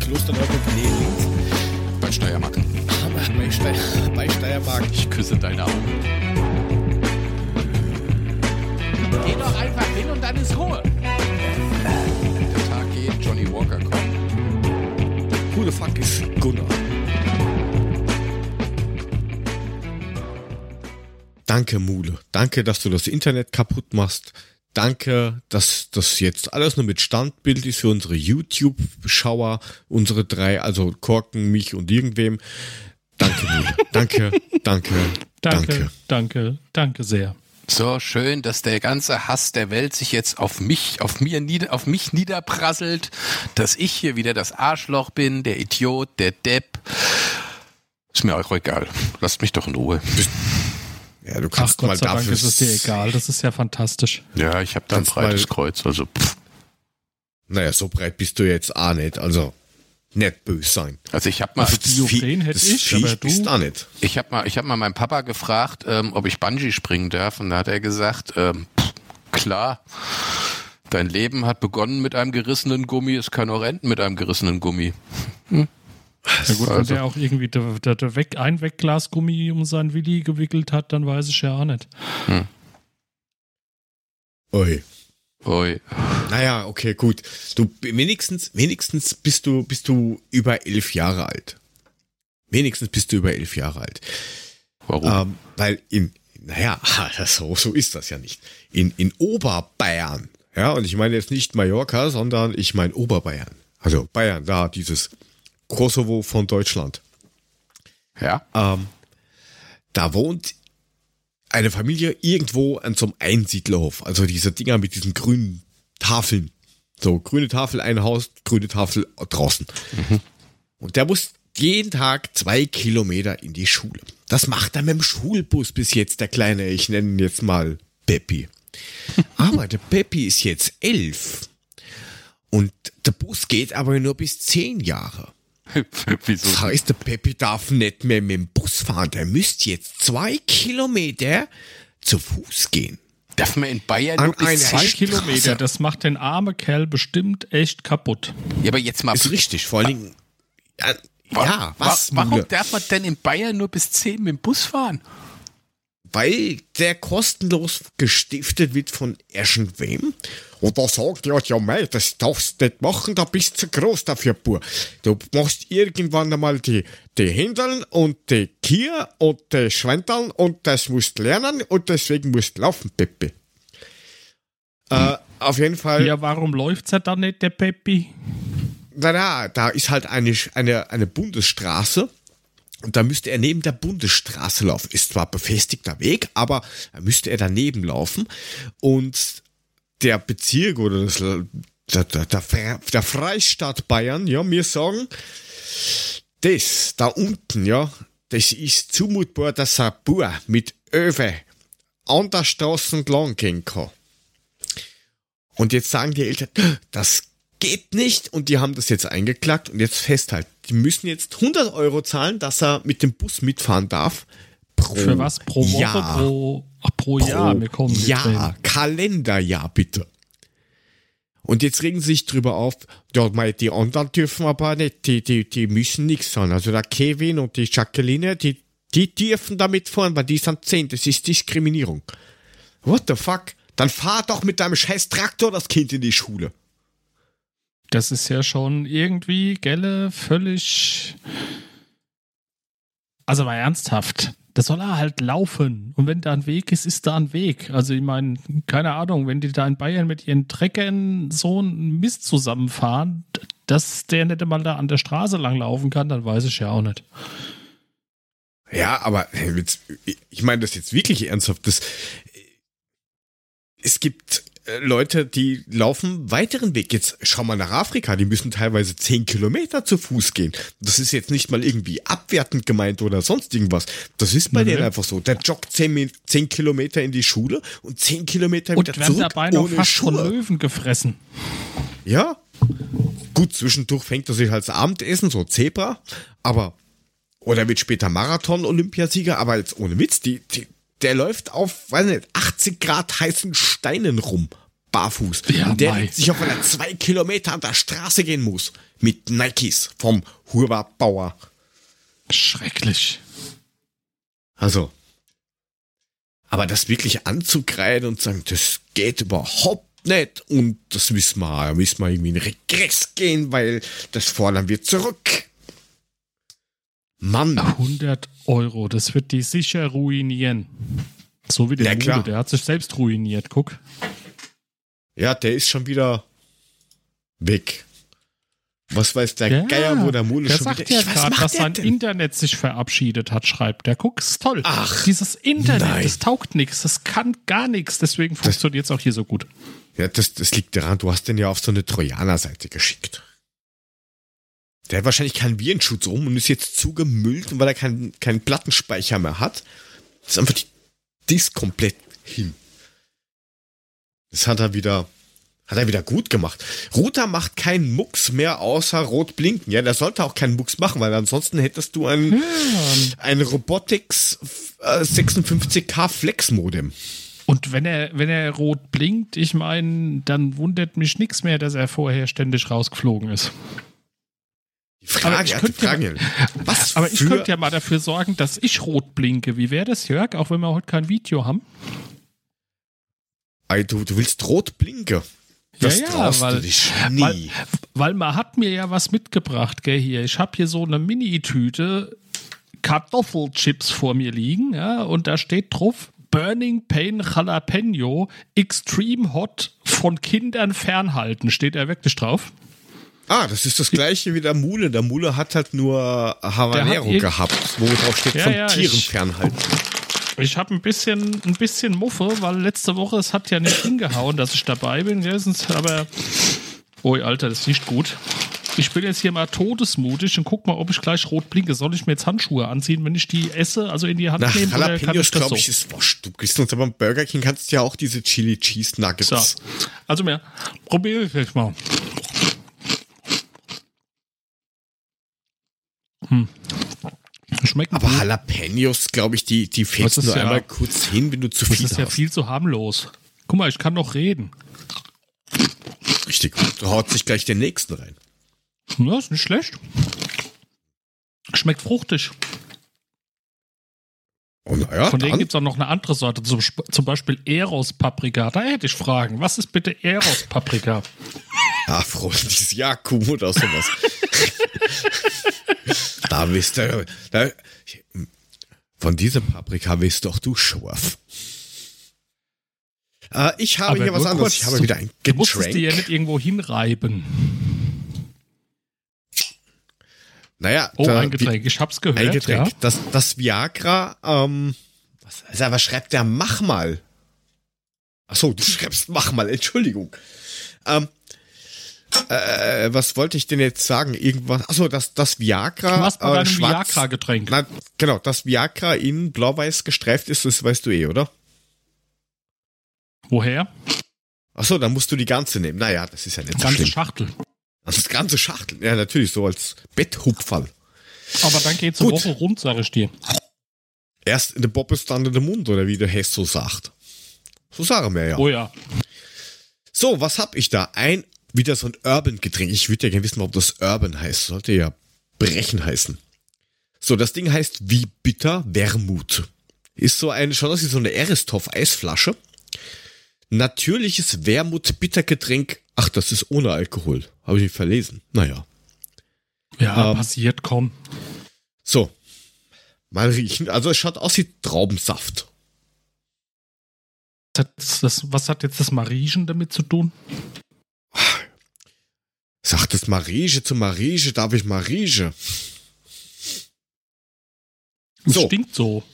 Klosterneuburg, links. Bei Steiermark. Bei, Steier, bei Steiermark. Ich küsse deine Augen. Geh doch einfach hin und dann ist Ruhe. Der Tag geht, Johnny Walker kommt. Who the fuck ist Gunnar? Danke, Mule. Danke, dass du das Internet kaputt machst. Danke, dass das jetzt alles nur mit Standbild ist für unsere YouTube-Schauer, unsere drei, also Korken, mich und irgendwem. Danke, Mule. Danke, danke, Danke, danke. danke, danke sehr. So schön, dass der ganze Hass der Welt sich jetzt auf mich, auf mir nieder, auf mich niederprasselt, dass ich hier wieder das Arschloch bin, der Idiot, der Depp. Ist mir auch egal. Lasst mich doch in Ruhe. Ja, du Ach kannst mal Gott sei Dank dafür. ist es dir egal. Das ist ja fantastisch. Ja, ich habe da ein breites mal- Kreuz, also pff. Naja, so breit bist du jetzt auch nicht. Also, nicht böse sein. Also ich habe mal, Also Diophren hätte das ich, Viech aber bist du. auch nicht. ich habe mal, ich habe mal meinen Papa gefragt, ähm, ob ich Bungee springen darf, und da hat er gesagt, ähm, pff, klar. Dein Leben hat begonnen mit einem gerissenen Gummi, es kann auch enden mit einem gerissenen Gummi. Ja gut, wenn Also- der auch irgendwie der, der, der Weg, ein Wegglasgummi um seinen Willi gewickelt hat, dann weiß ich ja auch nicht. Ui. Ui. Naja, okay, gut. Du wenigstens, wenigstens bist du, bist du über elf Jahre alt. Wenigstens bist du über elf Jahre alt. Warum? Ähm, weil in, naja, so, so ist das ja nicht. In, in Oberbayern, ja, und ich meine jetzt nicht Mallorca, sondern ich meine Oberbayern. Also Bayern, da dieses Kosovo von Deutschland. Ja. Ähm, da wohnt eine Familie irgendwo an so einem Einsiedlerhof. Also diese Dinger mit diesen grünen Tafeln. So, grüne Tafel, ein Haus, grüne Tafel draußen. Und der muss jeden Tag zwei Kilometer in die Schule. Das macht er mit dem Schulbus bis jetzt, der Kleine. Ich nenne ihn jetzt mal Peppi. Aber der Peppi ist jetzt elf. Und der Bus geht aber nur bis zehn Jahre. Wieso? Das heißt, der Peppi darf nicht mehr mit dem Bus fahren. Der müsste jetzt zwei Kilometer zu Fuß gehen. Darf man in Bayern An nur bis Zwei Straße. Kilometer, das macht den armen Kerl bestimmt echt kaputt. Ja, aber jetzt mal. Ist richtig, vor allen Dingen. Ja, Wa- ja was? wa- Warum darf man denn in Bayern nur bis 10 mit dem Bus fahren? Weil der kostenlos gestiftet wird von irgendwem. Und da sagt er, ja, mei, das darfst du nicht machen, da bist du zu groß dafür, Bur. Du machst irgendwann einmal die, die Händeln und die Kier und die Schwendeln und das musst lernen und deswegen musst du laufen, Peppi. Äh, auf jeden Fall. Ja, warum läuft's ja dann nicht, der Peppi? na, na, da ist halt eine, eine, eine Bundesstraße und da müsste er neben der Bundesstraße laufen. Ist zwar befestigter Weg, aber da müsste er daneben laufen und der Bezirk oder das, der, der, der, der Freistaat Bayern, ja, mir sagen, das da unten, ja, das ist zumutbar, dass ein Bauer mit Öwe an der Straße entlang gehen kann. Und jetzt sagen die Eltern, das geht nicht und die haben das jetzt eingeklagt und jetzt festhalten, die müssen jetzt 100 Euro zahlen, dass er mit dem Bus mitfahren darf. Pro Für was? Pro Woche? Jahr. Pro, ach, pro, Jahr? Wir kommen Jahr. Kalenderjahr bitte. Und jetzt regen sie sich drüber auf, ja, die anderen dürfen aber nicht, die, die, die müssen nichts sein. Also der Kevin und die Jacqueline, die, die dürfen damit fahren, weil die sind 10, das ist Diskriminierung. What the fuck? Dann fahr doch mit deinem scheiß Traktor das Kind in die Schule. Das ist ja schon irgendwie, gelle, völlig. Also mal ernsthaft. Das soll er halt laufen. Und wenn da ein Weg ist, ist da ein Weg. Also ich meine, keine Ahnung, wenn die da in Bayern mit ihren Treckern so einen Mist zusammenfahren, dass der nicht einmal da an der Straße lang laufen kann, dann weiß ich ja auch nicht. Ja, aber hey, jetzt, ich meine das jetzt wirklich ernsthaft. Das, es gibt äh, Leute, die laufen weiteren Weg. Jetzt schau mal nach Afrika, die müssen teilweise zehn Kilometer zu Fuß gehen. Das ist jetzt nicht mal irgendwie abwertend gemeint oder sonst irgendwas. Das ist bei Nee. denen einfach so. Der joggt zehn, zehn Kilometer in die Schule und zehn Kilometer Und wieder werden zurück dabei noch ohne fast von Schuhe. Löwen gefressen. Ja. Gut, zwischendurch fängt er sich als Abendessen, so Zebra, aber, oder wird später Marathon-Olympiasieger, aber jetzt ohne Witz, die, die, der läuft auf, weiß nicht, 80 Grad heißen Steinen rum, barfuß. Ja, und der mei. sich auf einer zwei Kilometer an der Straße gehen muss, mit Nikes vom Hurwa Bauer. Schrecklich. Also. Aber das wirklich anzukreiden und sagen, das geht überhaupt nicht und das müssen wir, müssen wir irgendwie in Regress gehen, weil das fordern wir zurück. Mann, 100 Euro, das wird die sicher ruinieren. So wie der Ja, Mule, klar. der hat sich selbst ruiniert, guck. ja, der ist schon wieder weg. Was weiß der Geier, wo der Mule der schon sagt wieder ja Ich, macht dass sein? Internet sich verabschiedet hat, schreibt der. Guck, ist toll. Ach, Dieses Internet, nein. das taugt nichts, das kann gar nichts, deswegen funktioniert es auch hier so gut. Ja, das, das liegt daran, du hast den ja auf so eine Trojaner-Seite geschickt. Der hat wahrscheinlich keinen Virenschutz rum und ist jetzt zugemüllt, weil er keinen, keinen Plattenspeicher mehr hat. Das ist einfach die Disk komplett hin. Das hat er wieder, hat er wieder gut gemacht. Router macht keinen Mucks mehr außer rot blinken. Ja, der sollte auch keinen Mucks machen, weil ansonsten hättest du ein, ein Robotics äh, 56K Flex Modem. Und wenn er, wenn er rot blinkt, ich meine, dann wundert mich nichts mehr, dass er vorher ständig rausgeflogen ist. Frage, ich ja, die könnte ja- Frage, was Aber ich könnte ja mal dafür sorgen, dass ich rot blinke. Wie wäre das, Jörg? Auch wenn wir heute kein Video haben. Ey, du, du willst rot blinken. Das Ja, ja, traust weil- du dich nie. Weil, weil man hat mir ja was mitgebracht, gell, hier. Ich habe hier so eine Mini-Tüte Kartoffelchips vor mir liegen, ja, und da steht drauf Burning Pain Jalapeno Extreme Hot von Kindern fernhalten. Steht da wirklich drauf? Ah, das ist das gleiche wie der Mule. Der Mule hat halt nur Habanero irg- gehabt, wo drauf steht, Ja, von ja, Tieren ich- fernhalten. Ich habe ein bisschen, ein bisschen Muffe, weil letzte Woche es hat ja nicht hingehauen, dass ich dabei bin. Sonst- Aber, oi, Alter, das riecht gut. Ich bin jetzt hier mal todesmutig und guck mal, ob ich gleich rot blinke. Soll ich mir jetzt Handschuhe anziehen, wenn ich die esse, also in die Hand Nach kann Jalapenos, glaube so? ich, ist wurscht. Du kriegst uns aber beim Burger King kannst du ja auch diese Chili Cheese Nuggets. So. Also mehr. Probiere ich jetzt mal. Hm. Schmecken Aber gut. Jalapenos, glaube ich, die, die Das ist nur ja- einmal kurz hin, wenn du zu Das viel ist ja hast. viel zu harmlos. Guck mal, ich kann noch reden. Richtig. Du haut sich gleich den nächsten rein. Ja, ist nicht schlecht. Schmeckt fruchtig. Oh, naja, Von denen gibt es auch noch eine andere Sorte, zum, zum Beispiel Eros Paprika. Da hätte ich Fragen. Was ist bitte Eros Paprika? Ah, freundliches Jakub oder sowas. da bist du. Da, von dieser Paprika bist doch du scharf. Äh, ich habe hier was anderes. Ich habe wieder ein Du musstest die ja Getränk. nicht irgendwo hinreiben. Naja, Oh, da- ein Getränk. Ich hab's gehört. Ein Getränk. Ja. Das, das Viagra, ähm, was, also, was schreibt der? Mach mal. Ach so, du schreibst mach mal, Entschuldigung. Ähm, äh, was wollte ich denn jetzt sagen? Irgendwas. Achso, das, das Viagra. Du hast äh, schwarz- Viagra-Getränk. Na, genau, das Viagra in blau-weiß gestreift ist, das weißt du eh, oder? Woher? Achso, dann musst du die ganze nehmen. Naja, das ist ja nicht so Ganze. Schachtel. Das ganze Schachtel. Ja, natürlich, so als Betthupferl. Aber dann geht's eine Gut. Woche rund, sage ich dir. Erst in der Bobbes, dann in den Mund, oder wie der Hess so sagt. So sagen wir ja. Oh ja. So, was hab ich da? Ein, wieder so ein Urban-Getränk. Ich würde ja gerne wissen, ob das Urban heißt. Sollte ja Brechen heißen. So, das Ding heißt wie bitter Wermut. Ist so eine, schon aus wie so eine Eristoff-Eisflasche. Natürliches Wermut-Bittergetränk. Ach, das ist ohne Alkohol. Habe ich nicht verlesen. Naja. Ja, Ähm, passiert, komm. So. Mal riechen. Also es schaut aus wie Traubensaft. Das, das, was hat jetzt das Mariechen damit zu tun? Sagt es Marige zu Marige, darf ich Marige? Es So. stinkt so.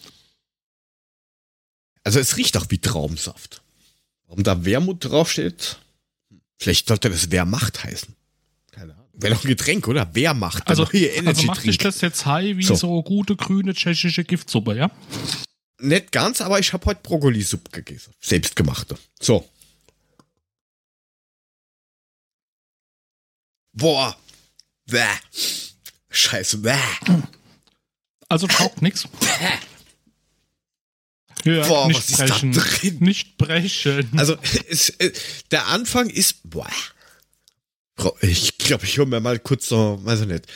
Also es riecht auch wie Traubensaft. Warum da Wermut draufsteht? Vielleicht sollte das Wehrmacht heißen. Keine Ahnung. Wäre doch ein Getränk, oder? Wehrmacht. Also, neue also Energy macht dich Drink. das jetzt high wie so, So. gute grüne tschechische Giftsuppe, ja? Nicht ganz, aber ich habe heute Brokkolisuppe gegessen. Selbstgemachte. So. Boah. Bäh. Scheiße. Bäh. Also taugt nix. Ja, Boah, nicht was ist da brechen. drin? Nicht brechen. Also, es, äh, der Anfang ist, boah. Ich glaube, ich hole mir mal kurz so, weiß ich nicht,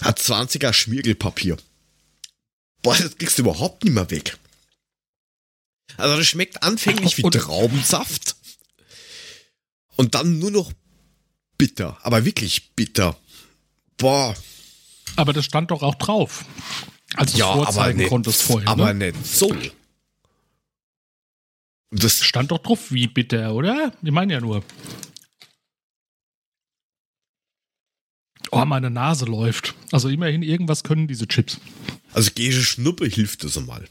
hat 20er Schmiergelpapier. Boah, das kriegst du überhaupt nicht mehr weg. Also, das schmeckt anfänglich wie Traubensaft. Und dann nur noch bitter, aber wirklich bitter. Boah, aber das stand doch auch drauf. Als du ja, es aber vorzeigen nicht, konntest vorhin. aber ne? nicht so. Das, Stand doch drauf, wie bitter, oder? Ich meine ja nur. Oh, meine Nase läuft. Also immerhin, irgendwas können diese Chips. also Gesche Schnuppe hilft das mal.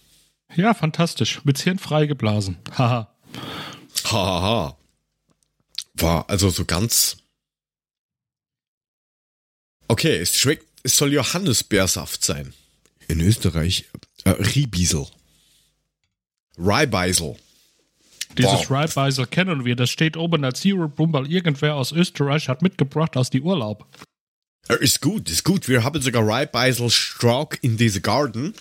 Ja, fantastisch. Mit Hirn freigeblasen. Haha. Hahaha. War also so ganz. Okay, es schmeckt, es soll Johannisbeersaft sein. In Österreich äh, Riebiesel. Ryebeisel. Dieses Wow. Ryebeisel kennen wir. Das steht oben als Zero weil irgendwer aus Österreich hat mitgebracht aus die Urlaub. Ist gut, ist gut. Wir haben sogar Ryebeisel Strauk in diese Garten.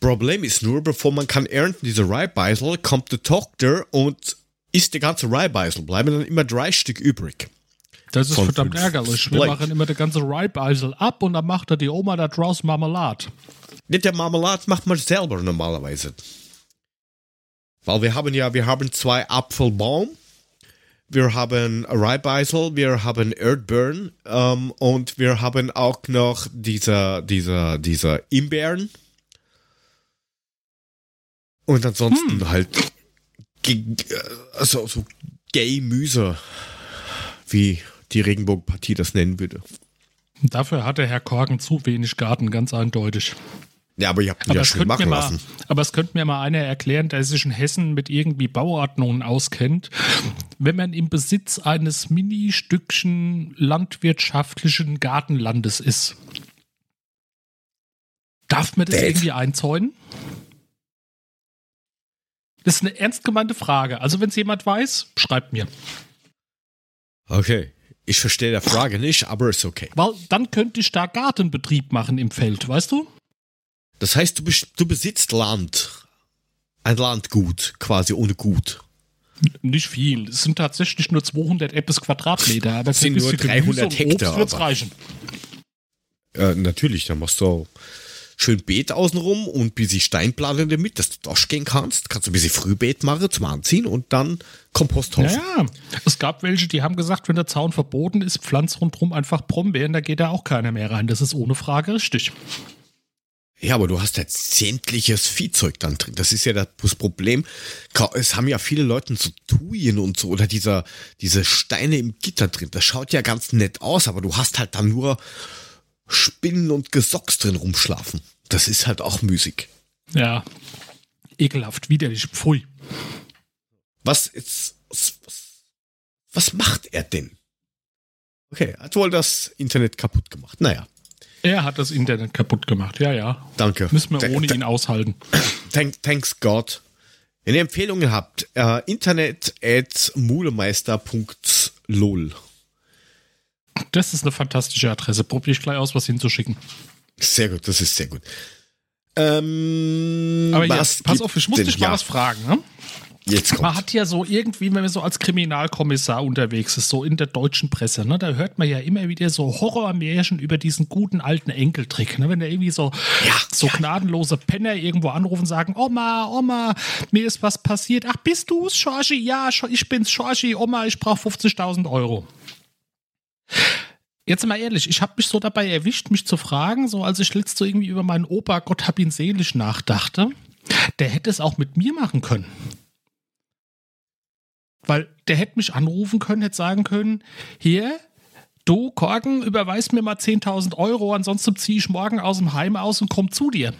Problem ist nur, bevor man kann ernten diese Ryebeisel, kommt der Tochter und isst die ganze Ryebeisel. Bleiben dann immer drei Stück übrig. Das ist verdammt ärgerlich. Wir machen immer der ganze Ryebeisel ab und dann macht er die Oma da draus Marmelade. Nicht der Marmelade macht man selber normalerweise. Weil wir haben ja, wir haben zwei Apfelbaum, wir haben Ryebeisel, wir haben Erdbeeren ähm, und wir haben auch noch diese, diese, diese Imbeeren. Und ansonsten halt ge- äh, also so Gay-Müse, wie die Regenbogenpartie das nennen würde. Dafür hat der Herr Korken zu wenig Garten, ganz eindeutig. Ja, aber ihr habt ihn Aber, ja es schön machen mal, lassen. aber es könnte mir mal einer erklären, der sich in Hessen mit irgendwie Bauordnungen auskennt. Wenn man im Besitz eines Mini-Stückchen landwirtschaftlichen Gartenlandes ist, darf man das Dave. irgendwie einzäunen? Das ist eine ernst gemeinte Frage. Also, wenn es jemand weiß, schreibt mir. Okay. Ich verstehe der Frage nicht, aber ist okay. Weil dann könnte ich da Gartenbetrieb machen im Feld, weißt du? Das heißt, du, du besitzt Land. Ein Landgut, quasi ohne Gut. Nicht viel. Es sind tatsächlich nur 200 etwas Quadratmeter. Aber Das sind nur bisschen 300 Gemüse und Hektar, Obst wird's reichen. Äh, natürlich, dann machst du schön Beet außenrum und ein bisschen Steinplatte damit, dass du durchgehen kannst. Kannst du ein bisschen Frühbeet machen zum Anziehen und dann Komposthaufen. Ja, ja. Es gab welche, die haben gesagt, wenn der Zaun verboten ist, pflanzt rundherum einfach Brombeeren, da geht da auch keiner mehr rein. Das ist ohne Frage richtig. Ja, aber du hast ja sämtliches Viehzeug dann drin. Das ist ja das Problem. Es haben ja viele Leute so Tuyen und so oder dieser, diese Steine im Gitter drin. Das schaut ja ganz nett aus, aber du hast halt dann nur Spinnen und Gesocks drin rumschlafen. Das ist halt auch müßig. Ja. Ekelhaft, widerlich, pfui. Was jetzt, was, was- macht er denn? Okay, hat wohl das Internet kaputt gemacht. Naja, Er hat das Internet kaputt gemacht, ja, ja. danke. Müssen wir ohne ihn aushalten. Thank, thanks God. Wenn ihr Empfehlungen habt, äh, internet at mulemeister.lol. Das ist eine fantastische Adresse. Probiere ich gleich aus, was hinzuschicken. Sehr gut, das ist sehr gut. Ähm, Aber jetzt, pass auf, ich muss denn- dich mal ja, was fragen. Ne? Jetzt Man kommt. hat ja so irgendwie, wenn man so als Kriminalkommissar unterwegs ist, so in der deutschen Presse, ne, da hört man ja immer wieder so Horrormärchen über diesen guten alten Enkeltrick. Ne? Wenn da irgendwie so, so gnadenlose Penner irgendwo anrufen und sagen, Oma, Oma, mir ist was passiert. Ach, bist du's, Schorchi? Ja, ich bin's, Schorchi. Oma, ich brauche 50.000 Euro. Jetzt mal ehrlich, ich habe mich so dabei erwischt, mich zu fragen, so als ich letzt so irgendwie über meinen Opa, Gott hab ihn selig, nachdachte, der hätte es auch mit mir machen können. Weil der hätte mich anrufen können, hätte sagen können, hier, du Korken, überweis mir mal 10.000 Euro, ansonsten ziehe ich morgen aus dem Heim aus und komm zu dir.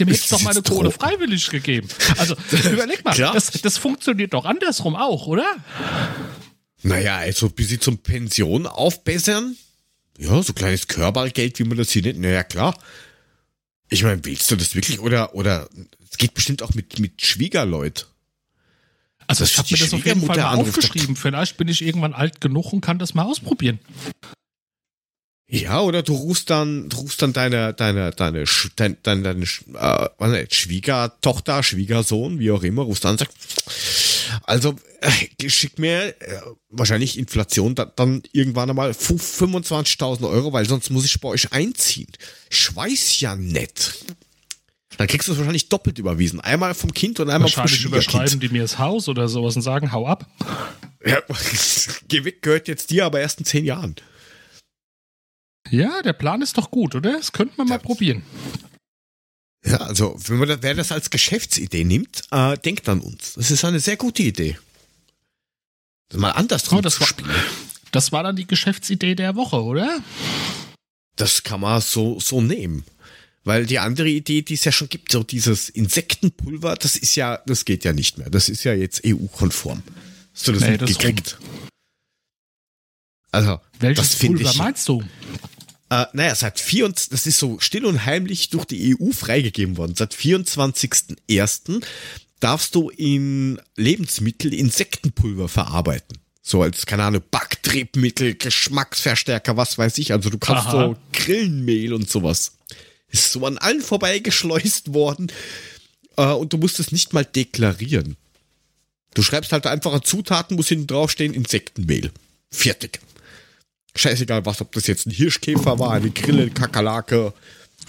dem Ist hättest du doch meine Kohle freiwillig gegeben. Also überleg mal, das, das funktioniert doch andersrum auch, oder? Naja, also bis sie zum Pension aufbessern. Ja, so kleines Körpergeld, wie man das hier nennt. Naja, klar. Ich meine, willst du das wirklich? Oder, oder, es geht bestimmt auch mit, mit Schwiegerleut. Also ich habe mir das auf jeden Fall mal aufgeschrieben. Vielleicht bin ich irgendwann alt genug und kann das mal ausprobieren. Ja, oder du rufst dann, du rufst dann deine, deine, deine, deine, deine, deine Sch- äh, Schwiegertochter, Schwiegersohn, wie auch immer, rufst an und sagst, also, äh, schick mir äh, wahrscheinlich Inflation da, dann irgendwann einmal 25.000 Euro, weil sonst muss ich bei euch einziehen. Ich weiß ja nicht. Dann kriegst du es wahrscheinlich doppelt überwiesen. Einmal vom Kind und einmal vom Wahrscheinlich überschreiben die mir das Haus oder sowas und sagen, hau ab. Ja, geh weg gehört jetzt dir, aber erst in zehn Jahren. Ja, der Plan ist doch gut, oder? Das könnten wir mal probieren. Ja, also wenn man das, wer das als Geschäftsidee nimmt, äh, denkt an uns. Das ist eine sehr gute Idee. Das mal andersrum Oh, das zu war- spielen. Das war dann die Geschäftsidee der Woche, oder? Das kann man so, so nehmen. Weil die andere Idee, die es ja schon gibt, so dieses Insektenpulver, das ist ja, das geht ja nicht mehr. Das ist ja jetzt EU-konform. Hast du das Nee, das mitgekriegt? Also, Welches das Pulver ich. meinst du? Äh, naja, seit 24, das ist so still und heimlich durch die EU freigegeben worden. Seit 24.01. darfst du in Lebensmittel Insektenpulver verarbeiten. So als, keine Ahnung, Backtriebmittel, Geschmacksverstärker, was weiß ich. Also du kannst Aha. so Grillenmehl und sowas. Ist so an allen vorbeigeschleust worden. Äh, und du musst es nicht mal deklarieren. Du schreibst halt einfache Zutaten, muss hinten draufstehen, Insektenmehl. Fertig. Scheißegal was, ob das jetzt ein Hirschkäfer war, eine Grille, eine Kakerlake.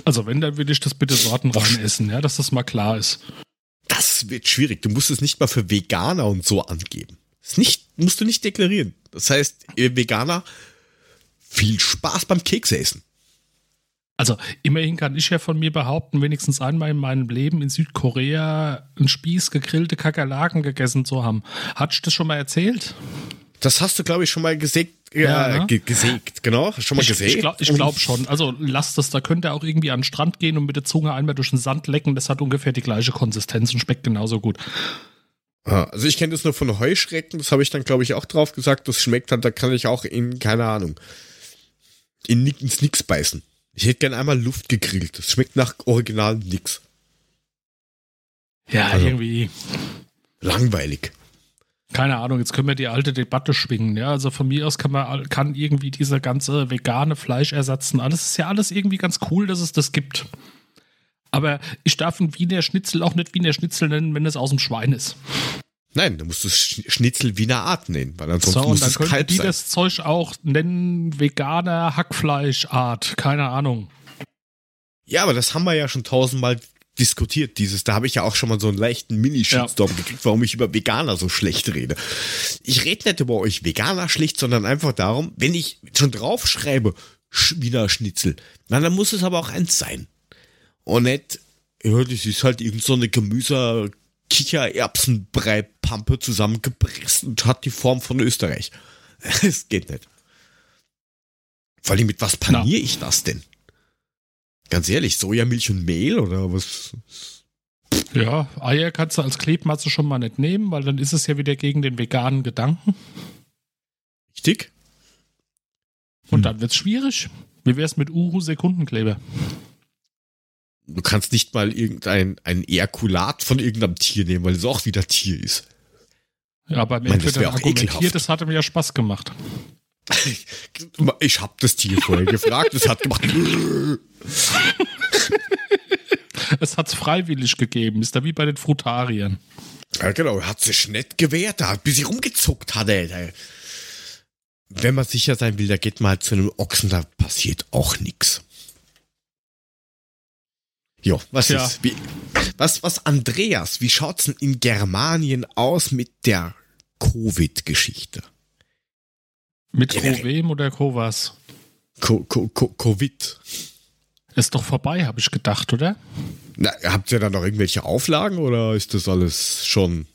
Also wenn, dann würde ich das bitte sortenrein essen, ja, dass das mal klar ist. Das wird schwierig. Du musst es nicht mal für Veganer und so angeben. Das nicht, musst du nicht deklarieren. Das heißt, ihr Veganer, viel Spaß beim Kekse essen. Also immerhin kann ich ja von mir behaupten, wenigstens einmal in meinem Leben in Südkorea einen Spieß gegrillte Kakerlaken gegessen zu haben. Hat ich das schon mal erzählt? Das hast du, glaube ich, schon mal gesägt. Ja, äh, ne? ge gesägt, genau. Schon mal Ich, gesägt. ich glaube glaub schon. Also lasst das, da könnt ihr auch irgendwie an den Strand gehen und mit der Zunge einmal durch den Sand lecken. Das hat ungefähr die gleiche Konsistenz und schmeckt genauso gut. Ah, Also ich kenne das nur von Heuschrecken, das habe ich dann, glaube ich, auch drauf gesagt. Das schmeckt halt, da kann ich auch in, keine Ahnung, in, ins Nix beißen. Ich hätte gern einmal Luft gegrillt. Das schmeckt nach original nix. Ja, Also- irgendwie. Langweilig. Keine Ahnung, jetzt können wir die alte Debatte schwingen. Ja, also von mir aus kann man kann irgendwie dieser ganze vegane Fleischersatz und alles ist ja alles irgendwie ganz cool, dass es das gibt. Aber ich darf ein Wiener Schnitzel auch nicht Wiener Schnitzel nennen, wenn es aus dem Schwein ist. Nein, da musst du Sch- Schnitzel Wiener Art nennen, weil ansonsten So, und muss dann es können Kalb die sein. das Zeug auch nennen veganer Hackfleischart. Keine Ahnung. Ja, aber das haben wir ja schon tausendmal diskutiert. Dieses, da habe ich ja auch schon mal so einen leichten Mini-Shitstorm gekriegt, warum ich über Veganer so schlecht rede. Ich rede nicht über euch Veganer schlecht, sondern einfach darum, wenn ich schon draufschreibe, Sch Wiener Schnitzel, na, dann muss es aber auch eins sein. Und nicht, ja, das ist halt irgend so eine Gemüse, Kichererbsenbrei-Pampe zusammengepresst und hat die Form von Österreich. Es geht nicht. Vor allem mit was paniere ich das denn? Ganz ehrlich, Sojamilch und Mehl oder was? Ja, Eier kannst du als Klebmasse schon mal nicht nehmen, weil dann ist es ja wieder gegen den veganen Gedanken. Richtig? Und Hm. dann wird's schwierig. Wie wär's mit Uhu-Sekundenkleber? Du kannst nicht mal irgendein ein Ejakulat von irgendeinem Tier nehmen, weil es auch wieder Tier ist. Ja, Entweder wär auch argumentiert, ekelhaft. das hatte mir ja Spaß gemacht. Ich habe das Tier vorher gefragt, es hat gemacht. Es hat's freiwillig gegeben, ist da wie bei den Frutariern. Ja, genau, hat sich nicht gewehrt, da, bis sie rumgezuckt hat, ey. Wenn man sicher sein will, da geht man halt zu einem Ochsen, da passiert auch nix. Jo, was Tja. ist? Wie, was, was, Andreas, wie schaut's denn in Germanien aus mit der Covid-Geschichte? Mit Generell. Covem oder Covas? Co Co Co Covid. Ist doch vorbei, habe ich gedacht, oder? Na, habt ihr da noch irgendwelche Auflagen oder ist das alles schon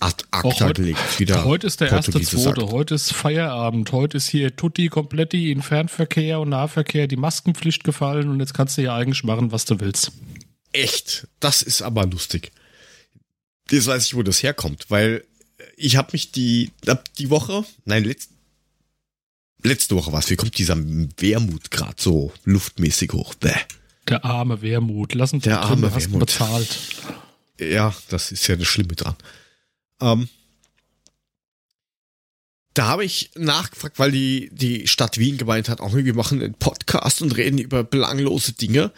ad acta heute- gelegt? Wieder Heute ist der erste zweite, heute ist Feierabend, heute ist hier Tutti Kompletti in Fernverkehr und Nahverkehr die Maskenpflicht gefallen und jetzt kannst du ja eigentlich machen, was du willst. echt, das ist aber lustig. Jetzt weiß ich, wo das herkommt, weil ich habe mich die, die Woche, nein, letzt, letzte Woche was, wie kommt dieser Wermut gerade so luftmäßig hoch? Bäh. Der arme Wermut. Lass uns Der drin, arme ihn Wermut. bezahlt. Ja, das ist ja das Schlimme dran. Ähm, da habe ich nachgefragt, weil die, die Stadt Wien gemeint hat, auch wir machen einen Podcast und reden über belanglose Dinge.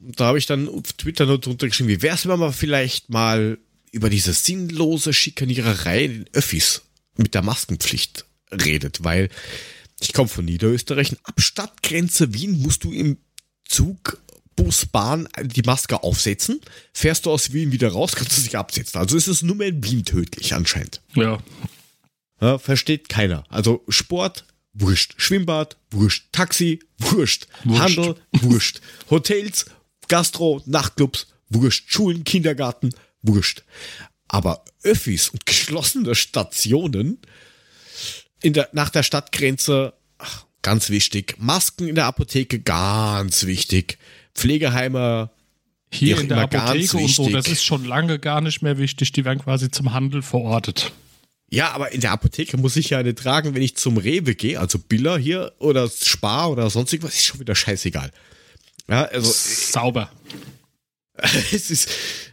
Und da habe ich dann auf Twitter nur drunter geschrieben, wie wär's, wenn man vielleicht mal über diese sinnlose Schikaniererei in den Öffis mit der Maskenpflicht redet, weil ich komme von Niederösterreich ab Stadtgrenze Wien musst du im Zug, Bus, Bahn die Maske aufsetzen. Fährst du aus Wien wieder raus, kannst du dich absetzen. Also ist es nur mehr in Wien tödlich anscheinend. Ja. Ja, versteht keiner. Also Sport, wurscht. Schwimmbad, wurscht. Taxi, wurscht. Wurscht. Handel, wurscht. Hotels, Gastro, Nachtclubs, wurscht. Schulen, Kindergarten, wurscht. Aber Öffis und geschlossene Stationen der, nach der Stadtgrenze, ach, ganz wichtig. Masken in der Apotheke, ganz wichtig. Pflegeheime, Hier in der Apotheke und so, das ist schon lange gar nicht mehr wichtig. Die werden quasi zum Handel verortet. Ja, aber in der Apotheke muss ich ja eine tragen, wenn ich zum Rewe gehe, also Biller hier oder Spar oder sonst irgendwas, ist schon wieder scheißegal. Ja, also Sauber. es ist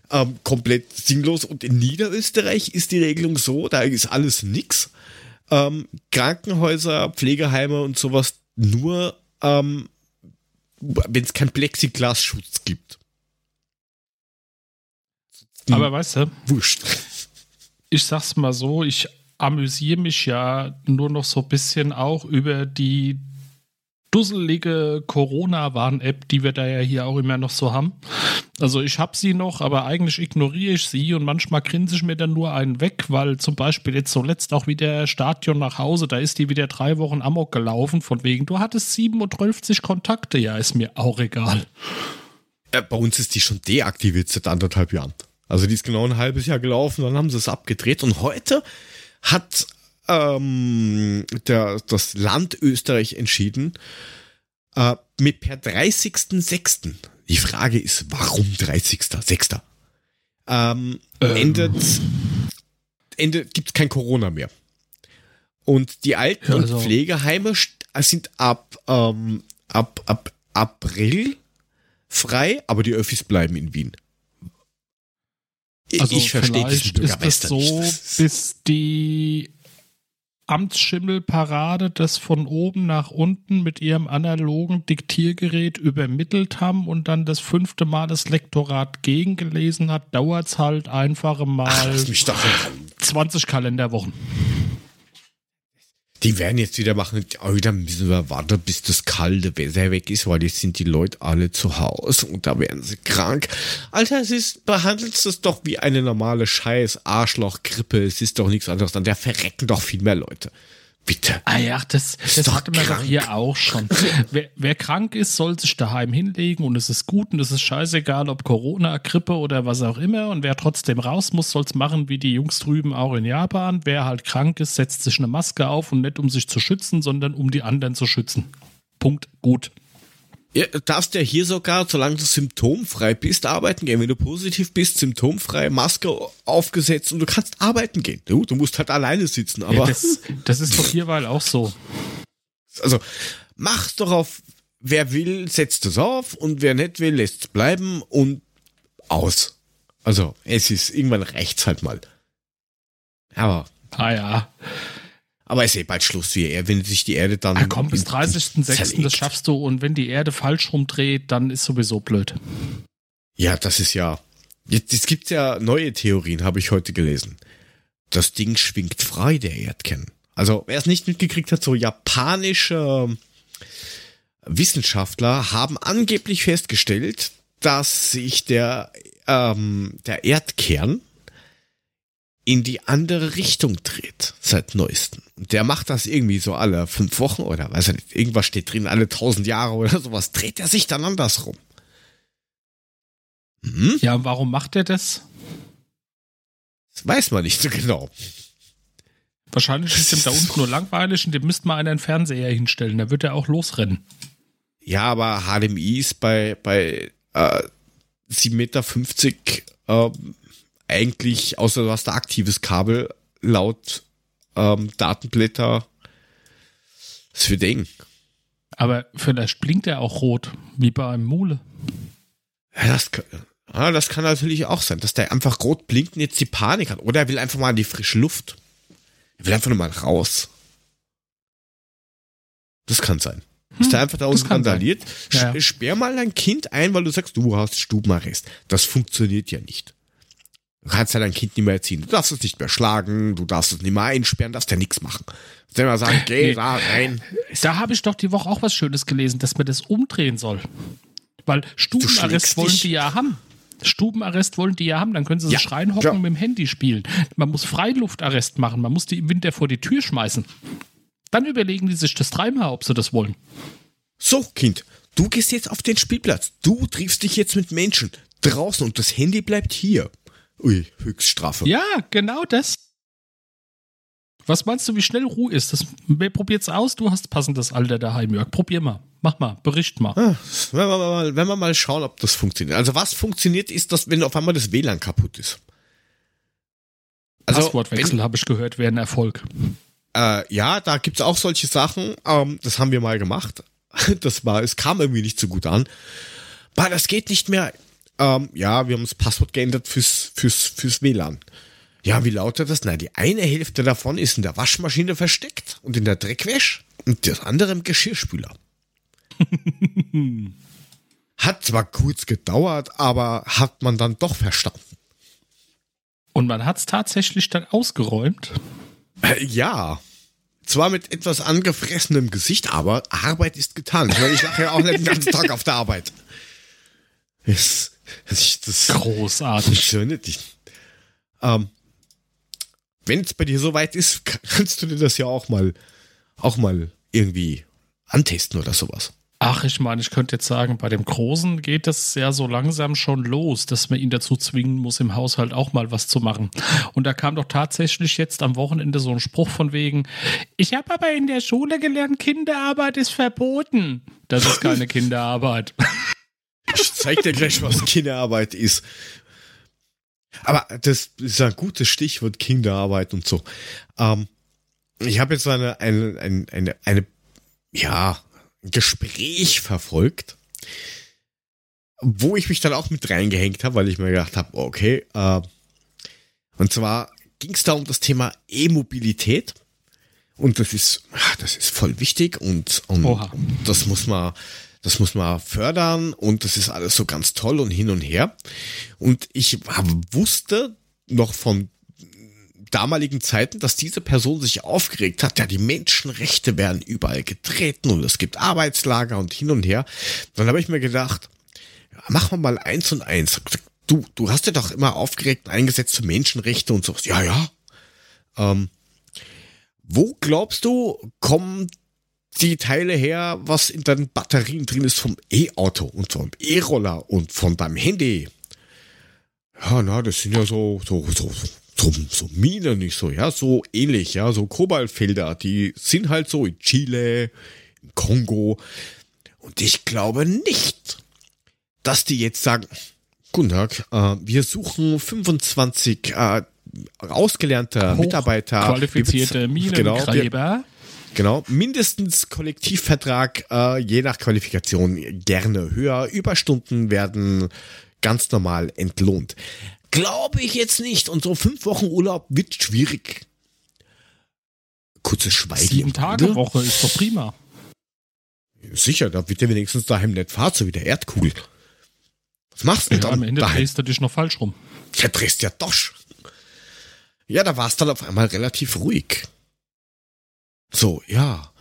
ähm, komplett sinnlos und in Niederösterreich ist die Regelung so, da ist alles nix. Ähm, Krankenhäuser, Pflegeheime und sowas nur, ähm, wenn es keinen Plexiglasschutz gibt. Hm. Aber weißt du, Wurscht. ich sag's mal so, ich amüsiere mich ja nur noch so ein bisschen auch über die dusselige Corona-Warn-App, die wir da ja hier auch immer noch so haben. Also ich habe sie noch, aber eigentlich ignoriere ich sie und manchmal grinse ich mir dann nur einen weg, weil zum Beispiel jetzt zuletzt auch wieder Stadion nach Hause, da ist die wieder drei Wochen Amok gelaufen, von wegen, du hattest 37 Kontakte, ja, ist mir auch egal. Äh, bei uns ist die schon deaktiviert seit anderthalb Jahren. Also die ist genau ein halbes Jahr gelaufen, dann haben sie es abgedreht und heute hat ähm, der, das Land Österreich entschieden, äh, mit per 30.06. Die Frage ist, warum 30.06.? Ähm, endet, endet gibt es kein Corona mehr. Und die Alten- Ja, also- und Pflegeheime sind ab, ähm, ab, ab April frei, aber die Öffis bleiben in Wien. Also ich verstehe diesen vielleicht ist Bürgermeister es so, nicht. Das bis die Amtsschimmelparade das von oben nach unten mit ihrem analogen Diktiergerät übermittelt haben und dann das fünfte Mal das Lektorat gegengelesen hat, dauert es halt einfach mal Ach, lass mich doch in 20 Kalenderwochen. Die werden jetzt wieder machen, auch wieder müssen wir warten, bis das kalte Wetter weg ist, weil jetzt sind die Leute alle zu Hause und da werden sie krank. Alter, es ist, behandelt es doch wie eine normale Scheiß, Arschloch, Grippe, es ist doch nichts anderes, dann der verrecken doch viel mehr Leute. Bitte. Ah ja, das, das doch hatte man doch hier auch schon. wer, wer krank ist, soll sich daheim hinlegen und es ist gut und es ist scheißegal, ob Corona, Grippe oder was auch immer. Und wer trotzdem raus muss, soll es machen wie die Jungs drüben auch in Japan. Wer halt krank ist, setzt sich eine Maske auf und nicht um sich zu schützen, sondern um die anderen zu schützen. Punkt. Gut. Ja, du darfst ja hier sogar, solange du symptomfrei bist, arbeiten gehen. Wenn du positiv bist, symptomfrei, Maske aufgesetzt und du kannst arbeiten gehen. Du, du musst halt alleine sitzen, aber Ja, das, das ist doch hierweil auch so. also mach's doch auf, wer will, setzt es auf und wer nicht will, lässt es bleiben und aus. Also, es ist, irgendwann reicht's halt mal. Aber, Ah ja. Aber ist eh bald Schluss, wie er, wenn sich die Erde dann. Ah, komm, bis in- 30.06. zerlegt. das schaffst du. Und wenn die Erde falsch rumdreht, dann ist sowieso blöd. Ja, das ist ja. Jetzt, es gibt ja neue Theorien, habe ich heute gelesen. Das Ding schwingt frei, der Erdkern. Also, wer es nicht mitgekriegt hat, so japanische Wissenschaftler haben angeblich festgestellt, dass sich der, ähm, der Erdkern in die andere Richtung dreht, seit neuestem. Und der macht das irgendwie so alle fünf Wochen oder weiß ich nicht, irgendwas steht drin, alle tausend Jahre oder sowas, dreht er sich dann andersrum. Hm? Ja, warum macht er das? Das weiß man nicht so genau. Wahrscheinlich ist ihm da unten nur langweilig und dem müsste mal einen Fernseher hinstellen. Da wird er auch losrennen. Ja, aber HDMI ist bei, bei äh, 7,50 Meter ähm, eigentlich, außer du hast da aktives Kabel, laut ähm, Datenblätter, das wird eng. Aber vielleicht blinkt er auch rot, wie bei einem Mule. Ja, das, kann, ja, das kann natürlich auch sein, dass der einfach rot blinkt und jetzt die Panik hat. Oder er will einfach mal in die frische Luft. Er will einfach nur mal raus. Das kann sein. Dass der einfach da randaliert. Ja, ja. Sperr mal dein Kind ein, weil du sagst, du hast Stubenarrest. Das funktioniert ja nicht. Du kannst ja dein Kind nicht mehr erziehen. Du darfst es nicht mehr schlagen, du darfst es nicht mehr einsperren, darfst ja nichts machen. Du darfst immer sagen, geh Nee. da rein. Da habe ich doch die Woche auch was Schönes gelesen, dass man das umdrehen soll. Weil Stubenarrest wollen dich. die ja haben. Stubenarrest wollen die ja haben, dann können sie Ja, sich reinhocken ja. und mit dem Handy spielen. Man muss Freiluftarrest machen, man muss die im Winter vor die Tür schmeißen. Dann überlegen die sich das dreimal, ob sie das wollen. So, Kind, du gehst jetzt auf den Spielplatz. Du triffst dich jetzt mit Menschen draußen und das Handy bleibt hier. Ui, Höchststrafe. Ja, genau das. Was meinst du, wie schnell Ruhe ist? Das, wer probiert's aus? Du hast passendes Alter daheim, Jörg. Probier mal. Mach mal. Bericht mal. Ah, Wenn wir, mal, wenn wir mal schauen, ob das funktioniert. Also was funktioniert, ist, dass wenn auf einmal das WLAN kaputt ist. Also, Passwortwechsel habe ich gehört, wäre ein Erfolg. Äh, ja, da gibt's auch solche Sachen. Ähm, das haben wir mal gemacht. Das war, es kam irgendwie nicht so gut an. Aber das geht nicht mehr. Ähm, ja, wir haben das Passwort geändert fürs, fürs, fürs WLAN. Ja, wie lautet das? Na, die eine Hälfte davon ist in der Waschmaschine versteckt und in der Dreckwäsch und das andere im Geschirrspüler. Hat zwar kurz gedauert, aber hat man dann doch verstanden. Und man hat's tatsächlich dann ausgeräumt. Äh, Ja. Zwar mit etwas angefressenem Gesicht, aber Arbeit ist getan. Ich meine, ich mache ja auch nicht den ganzen Tag auf der Arbeit. Das, das, das, Großartig. so nicht. Ähm, Wenn es bei dir soweit ist, kannst du dir das ja auch mal, auch mal irgendwie antesten oder sowas. Ach, ich meine, ich könnte jetzt sagen, bei dem Großen geht das ja so langsam schon los, dass man ihn dazu zwingen muss, im Haushalt auch mal was zu machen. Und da kam doch tatsächlich jetzt am Wochenende so ein Spruch von wegen, ich habe aber in der Schule gelernt, Kinderarbeit ist verboten. Das ist keine Kinderarbeit. Ich zeig dir gleich, was Kinderarbeit ist. Aber das ist ein gutes Stichwort Kinderarbeit und so. Ähm, ich habe jetzt eine, eine, eine, eine, eine, ja, ein Gespräch verfolgt, wo ich mich dann auch mit reingehängt habe, weil ich mir gedacht habe, okay, äh, und zwar ging es da um das Thema E-Mobilität. Und das ist, ah, das ist voll wichtig und, und Oha. das muss man, das muss man fördern und das ist alles so ganz toll und hin und her. Und ich wusste noch von damaligen Zeiten, dass diese Person sich aufgeregt hat, ja, die Menschenrechte werden überall getreten und es gibt Arbeitslager und hin und her. Dann habe ich mir gedacht, machen wir mal eins und eins. Du, du hast ja doch immer aufgeregt eingesetzt für Menschenrechte und so. Ja, ja. Ähm, wo glaubst du, kommen die Teile her, was in deinen Batterien drin ist vom E-Auto und vom E-Roller und von deinem Handy? Ja, na, das sind ja so, so, so, so, so Minen, nicht so, ja, so ähnlich, ja, so Kobaltfelder, die sind halt so in Chile, im Kongo. Und ich glaube nicht, dass die jetzt sagen, guten Tag, äh, wir suchen 25 äh, ausgelernte Mitarbeiter. Qualifizierte Genau, wir- Minengräber. Genau, mindestens Kollektivvertrag, äh, je nach Qualifikation gerne höher. Überstunden werden ganz normal entlohnt. Glaube ich jetzt nicht. Und so fünf Wochen Urlaub wird schwierig. Kurzes Schweigen. Sieben Tage. Woche ist doch prima. Sicher, da wird ja wenigstens daheim nicht fahren, so wie der Erdkugel. Was machst du denn Ja, am dann Ende daheim? drehst du dich noch falsch rum. Der drehst ja Dosch. Ja, da war es dann auf einmal relativ ruhig. So, ja.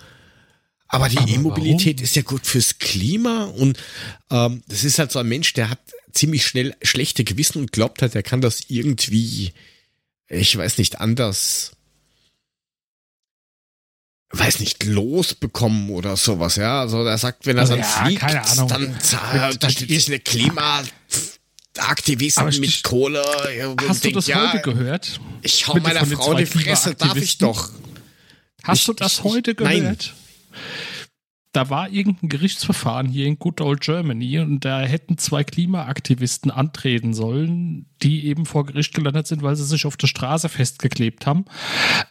Aber die E-Mobilität ist ja gut fürs Klima und ähm, das ist halt so ein Mensch, der hat ziemlich schnell schlechte Gewissen und glaubt halt, er kann das irgendwie, ich weiß nicht, anders, weiß nicht, losbekommen oder sowas, ja. Also er sagt, wenn er Also dann ja, fliegt, dann äh, da steht sich eine Klimaaktivisten Aber ich- mit Kohle. Hast du das ja, heute gehört? Ich hau meiner Frau die Fresse, darf ich doch. Hast Ich- du das ich- heute nein. gehört? da war irgendein Gerichtsverfahren hier in Good Old Germany und da hätten zwei Klimaaktivisten antreten sollen, die eben vor Gericht gelandet sind, weil sie sich auf der Straße festgeklebt haben.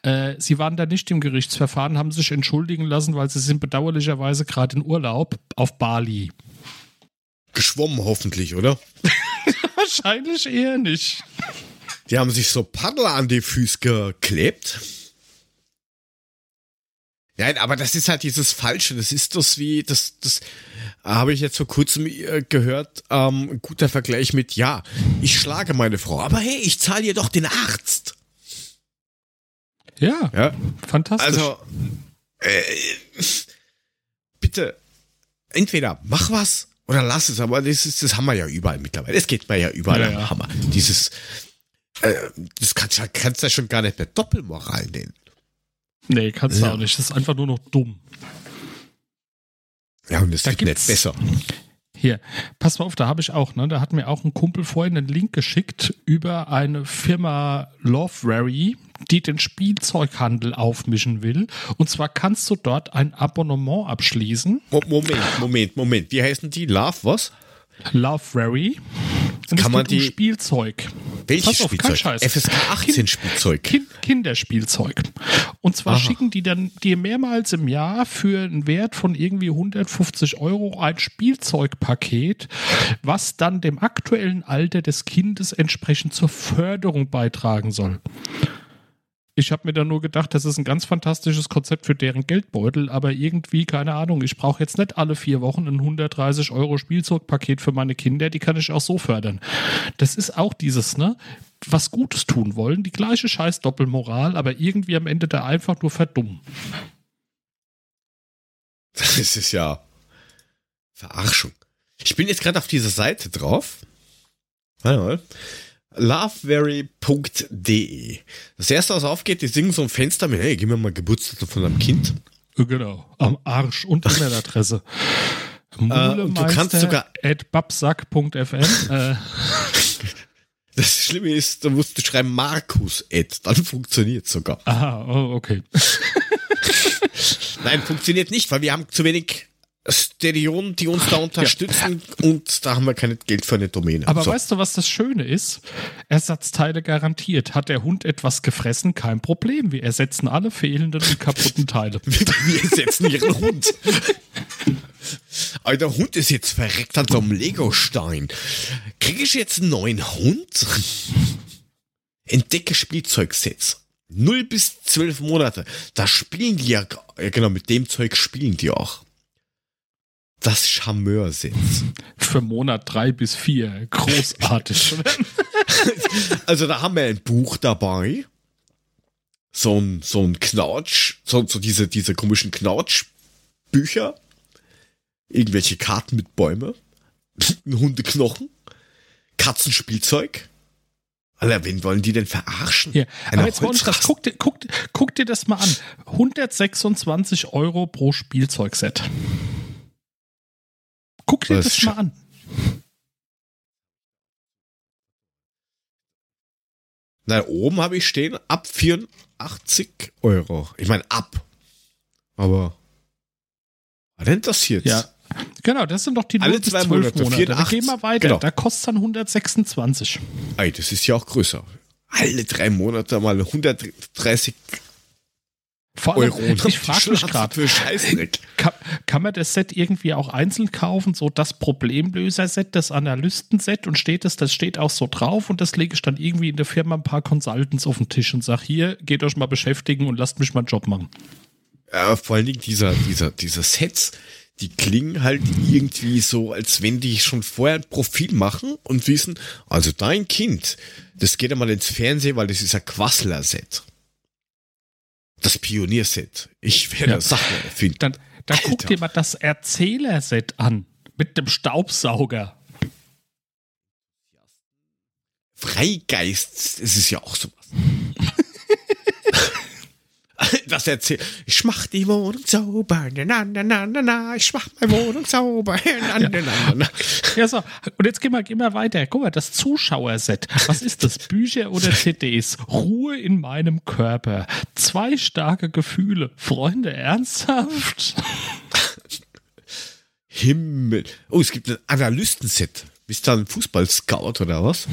Äh, sie waren da nicht im Gerichtsverfahren, haben sich entschuldigen lassen, weil sie sind bedauerlicherweise gerade in Urlaub auf Bali. Geschwommen hoffentlich, oder? Wahrscheinlich eher nicht. Die haben sich so Paddel an die Füße geklebt. Nein, aber das ist halt dieses Falsche. Das ist das wie, das, das habe ich jetzt vor kurzem äh, gehört. Ähm, guter Vergleich mit, ja, ich schlage meine Frau, aber hey, ich zahle ihr doch den Arzt. Ja, Ja, fantastisch. also, äh, bitte, entweder mach was oder lass es, aber das ist, das haben wir ja überall mittlerweile. Es geht mir ja überall Ja, ja. Hammer. Dieses, äh, das kannst du kannst du ja schon gar nicht mehr Doppelmoral nennen. Nee, kannst du Ja. auch nicht. Das ist einfach nur noch dumm. Ja, und das Da wird nicht besser. Hier, pass mal auf, da habe ich auch, ne? Da hat mir auch ein Kumpel vorhin einen Link geschickt über eine Firma Loveberry, die den Spielzeughandel aufmischen will. Und zwar kannst du dort ein Abonnement abschließen. Mo- Moment, Moment, Moment. Wie heißen die? Love, was? Loveberry. Und Kann man geht um die- Spielzeug. Welches Pass auf, kein Spielzeug? Scheiß. FSK 18 Spielzeug. Kind, Kinderspielzeug. Und zwar Aha. schicken die dann dir mehrmals im Jahr für einen Wert von irgendwie 150 Euro ein Spielzeugpaket, was dann dem aktuellen Alter des Kindes entsprechend zur Förderung beitragen soll. Ich habe mir dann nur gedacht, das ist ein ganz fantastisches Konzept für deren Geldbeutel, aber irgendwie, keine Ahnung, ich brauche jetzt nicht alle vier Wochen ein 130 Euro Spielzeugpaket für meine Kinder, die kann ich auch so fördern. Das ist auch dieses, ne? Was Gutes tun wollen, die gleiche scheiß Doppelmoral, aber irgendwie am Ende da einfach nur verdummen. Das ist ja Verarschung. Ich bin jetzt gerade auf dieser Seite drauf. Warte mal. Loveberry.de. Das erste, was aufgeht, die singen so ein Fenster mit, hey, gib mir mal Geburtstag von deinem Kind. Genau, am Arsch und E-Mail-Adresse. Äh, und du kannst sogar- at babsack.fm. Äh, Das Schlimme ist, du musst du schreiben Markus Ed, dann funktioniert sogar. aha, oh, okay. Nein, funktioniert nicht, weil wir haben zu wenig Stereonen, die uns da unterstützen und da haben wir kein Geld für eine Domäne. Aber so. weißt du, was das Schöne ist? Ersatzteile garantiert. Hat der Hund etwas gefressen? Kein Problem. Wir ersetzen alle fehlenden und kaputten Teile. Wir setzen ihren Hund. Der Hund ist jetzt verreckt an so einem Legostein. Kriege ich jetzt einen neuen Hund? Entdecke Spielzeugsets. Null bis zwölf Monate. Da spielen die ja, ja genau, mit dem Zeug spielen die auch. Das Charmeur-Set. Für Monat drei bis vier. Großartig. Also da haben wir ein Buch dabei. So ein, so ein Knautsch, so, so diese, diese komischen Knautschbücher. Irgendwelche Karten mit Bäume. Ein Hundeknochen. Katzenspielzeug. Alter, wen wollen die denn verarschen? Eine Aber jetzt. Holzrasse. guck, dir- guck, guck dir das mal an. 126 Euro pro Spielzeugset. Guck dir Das das, mal an. Na, oben habe ich stehen, ab 84 Euro. Ich meine, ab. Aber, was denn das jetzt? Ja. Genau, das sind doch die Alle 0 bis zwei 12 Monate, Monate. Dann 84. gehen wir weiter. Genau. Da kostet es dann 126. Ey, das ist ja auch größer. Alle drei Monate mal 130 Vor allem, Euro. ich frage mich gerade, kann, kann man das Set irgendwie auch einzeln kaufen? So das Problemlöser-Set, das Analysten-Set und steht das, das steht auch so drauf und das lege ich dann irgendwie in der Firma ein paar Consultants auf den Tisch und sage, hier, geht euch mal beschäftigen und lasst mich meinen Job machen. Ja, vor allen Dingen dieser, dieser, dieser Sets, die klingen halt irgendwie so, als wenn die schon vorher ein Profil machen und wissen, also dein Kind, das geht einmal ins Fernsehen, weil das ist ein Quassler-Set. Das Pionierset. Ich werde Ja. Sachen erfinden. Dann, dann Alter. guck dir mal das Erzählerset an mit dem Staubsauger. Freigeist, das ist ja auch sowas. Das erzählt, ich mach die Wohnung sauber, na, na, na, na, na, na, ich mach meine Wohnung sauber, na, na, na, na, na. Ja, so. Und jetzt gehen wir, gehen wir weiter. Guck mal, das Zuschauerset. Was ist das? Bücher oder CDs? Ruhe in meinem Körper. Zwei starke Gefühle. Freunde, ernsthaft? Himmel. Oh, es gibt ein Analystenset. Bist du ein Fußballscout oder was?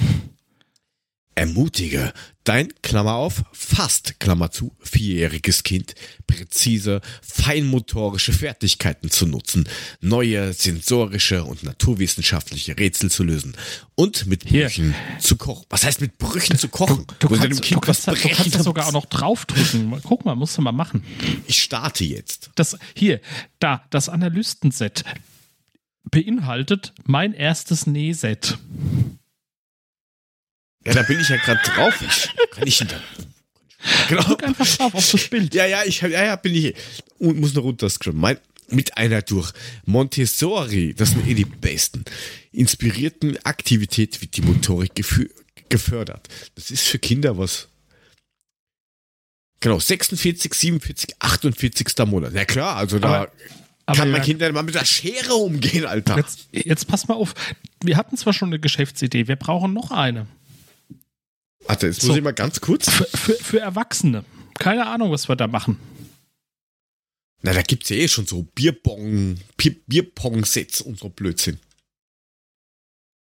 Ermutige dein, Klammer auf, fast, Klammer zu, vierjähriges Kind, präzise, feinmotorische Fertigkeiten zu nutzen, neue sensorische und naturwissenschaftliche Rätsel zu lösen und mit Hier. Brüchen zu kochen. Was heißt mit Brüchen zu kochen? Du du kannst, dem Kind du kannst, was du kannst das sogar auch noch draufdrücken. Guck mal, musst du mal machen. Ich starte jetzt. Das hier, da, das Analystenset beinhaltet mein erstes Nähset. Ja, da bin ich ja gerade drauf. Ich, kann ich da? Genau. Drück einfach drauf auf das Bild. Ja, ja, ich ja, ja, bin ich und muss noch runterscrollen. Mit einer durch Montessori, das sind eh die besten, inspirierten Aktivität wird die Motorik gefördert. Das ist für Kinder was. Genau, 46, 47, 48. Monat. Na klar, also da Aber- aber kann mein ja- Kind dann mal mit der Schere umgehen, Alter. Jetzt, jetzt pass mal auf. Wir hatten zwar schon eine Geschäftsidee, wir brauchen noch eine. Warte, jetzt So. muss ich mal ganz kurz. Für, für, für Erwachsene. Keine Ahnung, was wir da machen. Na, da gibt's ja eh schon so Bierbong, Bier- Bierpong-Sets und so Blödsinn.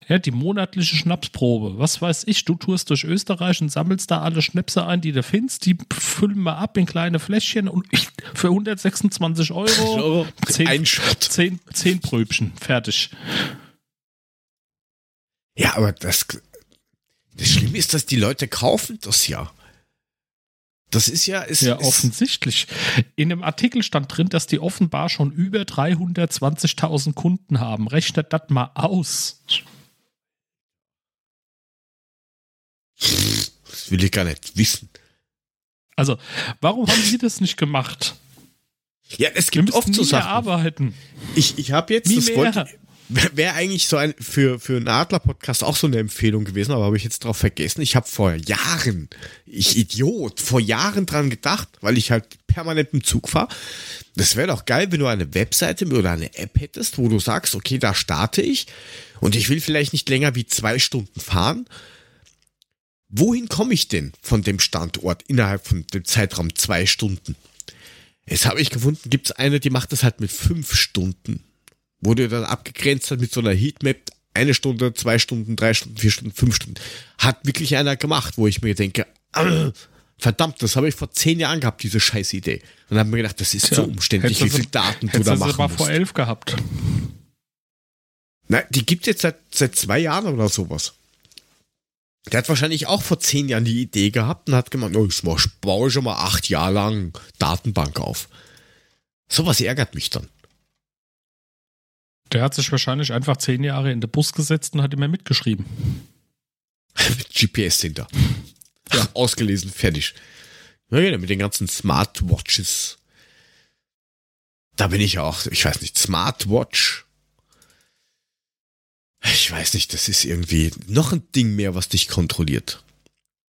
Ja, die monatliche Schnapsprobe. Was weiß ich, du tourst durch Österreich und sammelst da alle Schnäpse ein, die du findest. Die füllen wir ab in kleine Fläschchen und für 126 Euro Euro, zehn, ein Shot. zehn, zehn Pröbchen. Fertig. Ja, aber das, das Schlimme ist, dass die Leute kaufen das ja. Das ist ja, ist, Ja, ist, offensichtlich. In dem Artikel stand drin, dass die offenbar schon über 320.000 Kunden haben. Rechnet das mal aus. das will ich gar nicht wissen. Also, warum haben Sie das nicht gemacht? Ja, es gibt oft so Sachen. arbeiten. Ich, ich habe jetzt, Nie das wollte, wäre wär eigentlich so ein, für, für einen Adler-Podcast auch so eine Empfehlung gewesen, aber habe ich jetzt drauf vergessen. Ich habe vor Jahren, ich Idiot, vor Jahren dran gedacht, weil ich halt permanent im Zug fahre. Das wäre doch geil, wenn du eine Webseite oder eine App hättest, wo du sagst, okay, da starte ich und ich will vielleicht nicht länger wie zwei Stunden fahren. Wohin komme ich denn von dem Standort innerhalb von dem Zeitraum zwei Stunden? Jetzt habe ich gefunden, gibt es eine, die macht das halt mit fünf Stunden. Wurde dann abgegrenzt hat mit so einer Heatmap, eine Stunde, zwei Stunden, drei Stunden, vier Stunden, fünf Stunden. Hat wirklich einer gemacht, wo ich mir denke, ah, verdammt, das habe ich vor zehn Jahren gehabt, diese scheiß Idee. Und habe mir gedacht, das ist so umständlich, wie du viel sie- Daten du da du machen musst. vor elf gehabt. Na, die gibt jetzt seit, seit zwei Jahren oder sowas. Der hat wahrscheinlich auch vor zehn Jahren die Idee gehabt und hat gemeint, oh, ich baue schon mal acht Jahre lang Datenbank auf. Sowas ärgert mich dann. Der hat sich wahrscheinlich einfach zehn Jahre in den Bus gesetzt und hat immer mitgeschrieben. Mit GPS hinter. Ja. Ausgelesen, fertig. Ja, ja, mit den ganzen Smartwatches. Da bin ich auch, ich weiß nicht, Smartwatch. Ich weiß nicht, das ist irgendwie noch ein Ding mehr, was dich kontrolliert.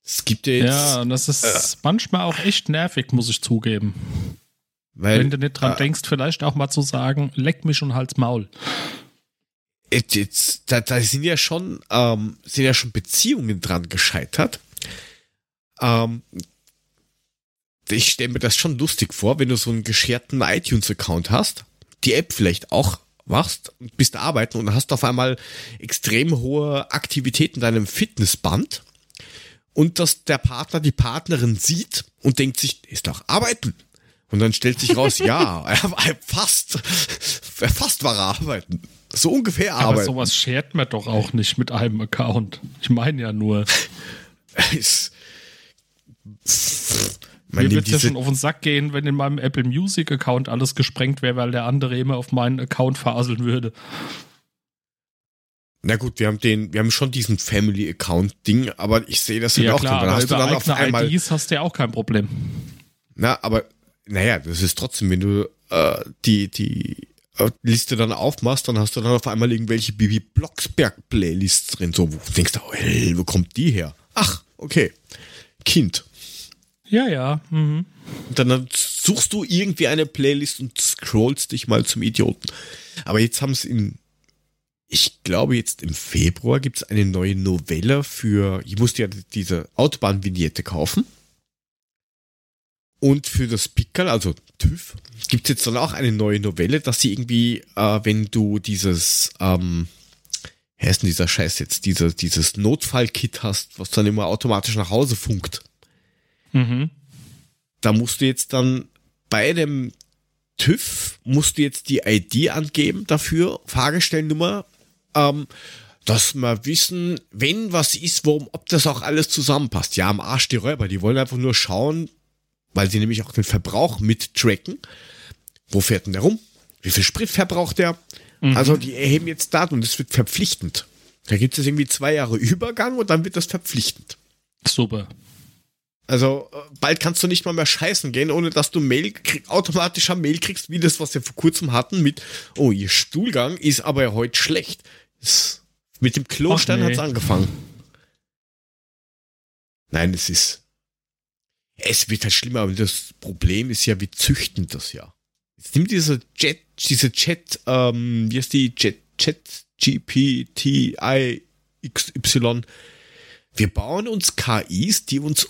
Es gibt ja jetzt, Ja, und das ist manchmal auch echt nervig, muss ich zugeben. Weil, Wenn du nicht dran äh, denkst, vielleicht auch mal zu sagen, leck mich und halt's Maul. jetzt, jetzt, da, da sind ja schon, ähm, sind ja schon Beziehungen dran gescheitert. Ähm, ich stelle mir das schon lustig vor, wenn du so einen gescherten iTunes-Account hast, die App vielleicht auch machst, und bist arbeiten und hast auf einmal extrem hohe Aktivität in deinem Fitnessband und dass der Partner die Partnerin sieht und denkt sich, ist doch arbeiten. Und dann stellt sich raus, ja, fast, er fast war er arbeiten. So ungefähr Aber arbeiten. sowas schert man doch auch nicht mit einem Account. Ich meine ja nur, ist, mir wird ja schon auf den Sack gehen, wenn in meinem Apple Music Account alles gesprengt wäre, weil der andere immer auf meinen Account faseln würde. na gut, wir haben den, wir haben schon diesen Family Account Ding, aber ich sehe das dann Ja auch klar, drin. Dann aber hast du dann auf einmal, IDs hast du ja auch kein Problem. na, aber, naja, das ist trotzdem, wenn du, äh, die, die, äh, Liste dann aufmachst, dann hast du dann auf einmal irgendwelche Bibi Blocksberg Playlists drin, so, wo du denkst, oh, hell, wo kommt die her? Ach, okay. Kind. Ja, ja. Mhm. Und dann suchst du irgendwie eine Playlist und scrollst dich mal zum Idioten. Aber jetzt haben es in, ich glaube jetzt im Februar gibt es eine neue Novelle für, ich musste ja diese Autobahnvignette kaufen. Und für das Pickerl, also TÜV, gibt es jetzt dann auch eine neue Novelle, dass sie irgendwie, äh, wenn du dieses, ähm, wie heißt denn dieser Scheiß jetzt, diese, dieses Notfallkit hast, was dann immer automatisch nach Hause funkt, Mhm. da musst du jetzt dann bei dem TÜV, musst du jetzt die ID angeben dafür, Fahrgestellnummer, ähm, dass wir wissen, wenn was ist, worum, ob das auch alles zusammenpasst. Ja, am Arsch die Räuber, die wollen einfach nur schauen, weil sie nämlich auch den Verbrauch mittracken. Wo fährt denn der rum? Wie viel Sprit verbraucht der? Also die erheben jetzt Daten und es wird verpflichtend. Da gibt es irgendwie zwei Jahre Übergang und dann wird das verpflichtend. Super. Also äh, bald kannst du nicht mal mehr scheißen gehen, ohne dass du Mail krieg, automatischer Mail kriegst, wie das, was wir vor kurzem hatten mit, oh, ihr Stuhlgang ist aber ja heute schlecht. Das, mit dem Klostein nee. hat's angefangen. Nein, es ist, es wird halt schlimmer, aber das Problem ist ja, wir züchten das ja. Jetzt nimm diese Jet, diese Chat, ähm, wie heißt die Jet, Chat GPTI XY. Wir bauen uns KIs, die uns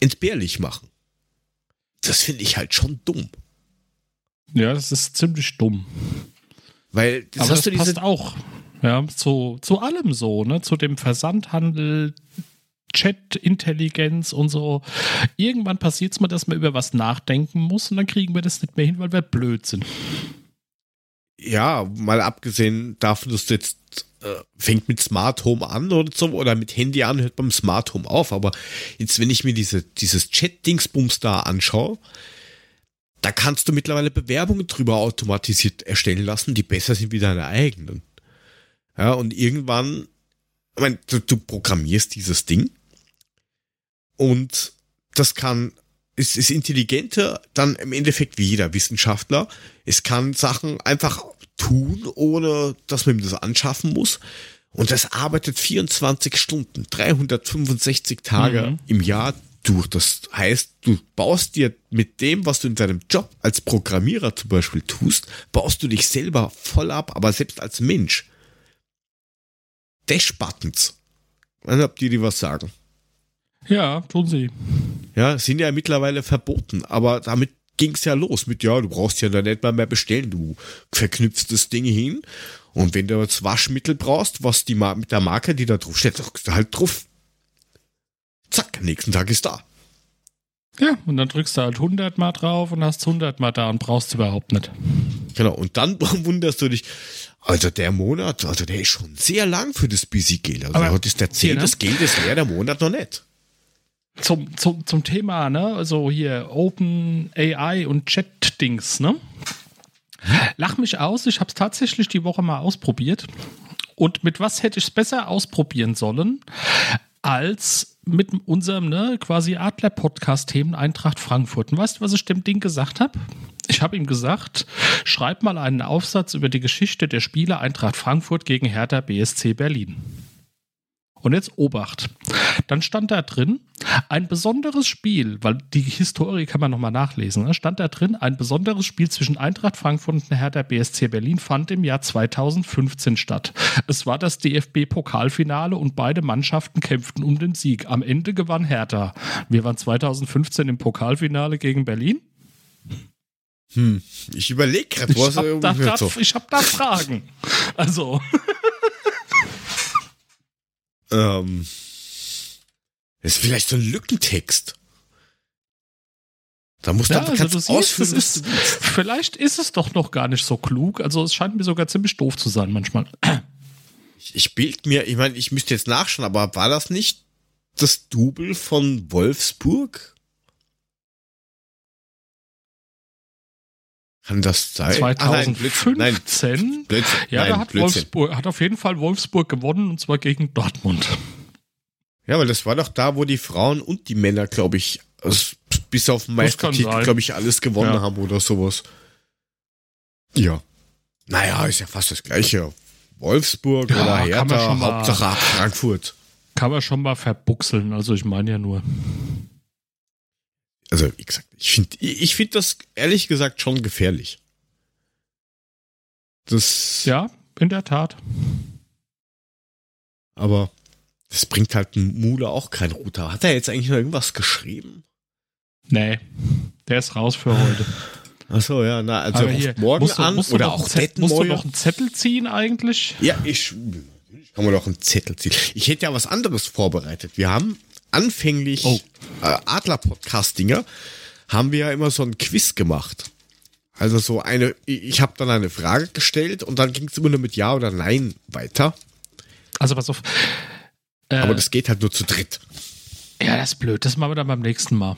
entbehrlich machen. Das finde ich halt schon dumm. Ja, das ist ziemlich dumm. Weil das Aber hast das du diese, passt auch. Ja, zu, zu allem so, ne? Zu dem Versandhandel, Chat-Intelligenz und so. Irgendwann passiert es mal, dass man über was nachdenken muss und dann kriegen wir das nicht mehr hin, weil wir blöd sind. ja, mal abgesehen davon, dass du jetzt äh, fängt mit Smart Home an oder so, oder mit Handy an, hört beim Smart Home auf. Aber jetzt, wenn ich mir diese, dieses Chat-Dingsbums da anschaue, da kannst du mittlerweile Bewerbungen drüber automatisiert erstellen lassen, die besser sind wie deine eigenen. Ja, und irgendwann, ich meine, du, du programmierst dieses Ding und das kann, es ist intelligenter dann im Endeffekt wie jeder Wissenschaftler. Es kann Sachen einfach tun, ohne dass man ihm das anschaffen muss. Und das arbeitet 24 Stunden, 365 Tage Mhm. im Jahr durch. Das heißt, du baust dir mit dem, was du in deinem Job als Programmierer zum Beispiel tust, baust du dich selber voll ab, aber selbst als Mensch. Dash-Buttons. Ich weiß nicht, ob die dir was sagen. Ja, tun sie. Ja, sind ja mittlerweile verboten, aber damit ging's ja los mit, ja, du brauchst ja da nicht mal mehr bestellen, du verknüpfst das Ding hin und wenn du jetzt Waschmittel brauchst, was die Ma mit der Marke, die da drauf steht, drückst du halt drauf. Zack, nächsten Tag ist da. Ja, und dann drückst du halt 100 Mal drauf und hast 100 Mal da und brauchst überhaupt nicht. Genau, und dann wunderst du dich, also der Monat, also der ist schon sehr lang für das Busy Geld. Also Aber heute ist der 10, hier, ne? das Geld ist leer, der Monat noch nicht. Zum, zum, zum Thema, ne? Also hier Open AI und Chat-Dings, ne? Lach mich aus, ich habe es tatsächlich die Woche mal ausprobiert. Und mit was hätte ich es besser ausprobieren sollen, als mit unserem ne, quasi Adler-Podcast-Themen Eintracht Frankfurt. Und weißt du, was ich dem Ding gesagt habe? Ich habe ihm gesagt, schreib mal einen Aufsatz über die Geschichte der Spiele Eintracht Frankfurt gegen Hertha BSC Berlin. Und jetzt Obacht. Dann stand da drin ein besonderes Spiel, weil die Historie kann man nochmal nachlesen. Ne? Stand da drin, ein besonderes Spiel zwischen Eintracht Frankfurt und Hertha BSC Berlin fand im Jahr 2015 statt. Es war das DFB-Pokalfinale und beide Mannschaften kämpften um den Sieg. Am Ende gewann Hertha. Wir waren 2015 im Pokalfinale gegen Berlin. Hm, ich überlege gerade, Ich habe da, irgendwie grad- so. ich hab da Fragen. Also, Ähm, das ist vielleicht so ein Lückentext. Da musst du ja, also du siehst, ist, vielleicht ist es doch noch gar nicht so klug. Also es scheint mir sogar ziemlich doof zu sein manchmal. Ich, ich bild mir, ich meine, ich müsste jetzt nachschauen, aber war das nicht das Double von Wolfsburg? Kann das sein? Ah, nein, Blödsinn. 2015? Blödsinn. ja, nein, da hat Blödsinn. Wolfsburg, hat auf jeden Fall Wolfsburg gewonnen und zwar gegen Dortmund. Ja, weil das war doch da, wo die Frauen und die Männer, glaube ich, also bis auf Meistertitel, glaube ich, alles gewonnen Ja. haben oder sowas. Ja. Naja, ist ja fast das Gleiche. Wolfsburg Ja, oder Hertha, schon mal- Hauptsache Frankfurt. Kann man schon mal verbuchseln, also ich meine ja nur. Also, wie gesagt, ich finde ich find das ehrlich gesagt schon gefährlich. Das, Ja, in der Tat. aber das bringt halt Mule auch kein Router. Hat er jetzt eigentlich noch irgendwas geschrieben? Nee, der ist raus für heute. Achso, ja, na, also hier, morgen musst du, an musst oder auch Zettel, musst du noch einen Zettel ziehen eigentlich? Ja, ich, ich kann mir doch einen Zettel ziehen. Ich hätte ja was anderes vorbereitet. Wir haben anfänglich Oh. äh, Adler-Podcast-Dinger, haben wir ja immer so ein Quiz gemacht. Also so eine, ich habe dann eine Frage gestellt und dann ging es immer nur mit Ja oder Nein weiter. Also pass auf. Äh, Aber das geht halt nur zu dritt. Ja, das ist blöd. Das machen wir dann beim nächsten Mal.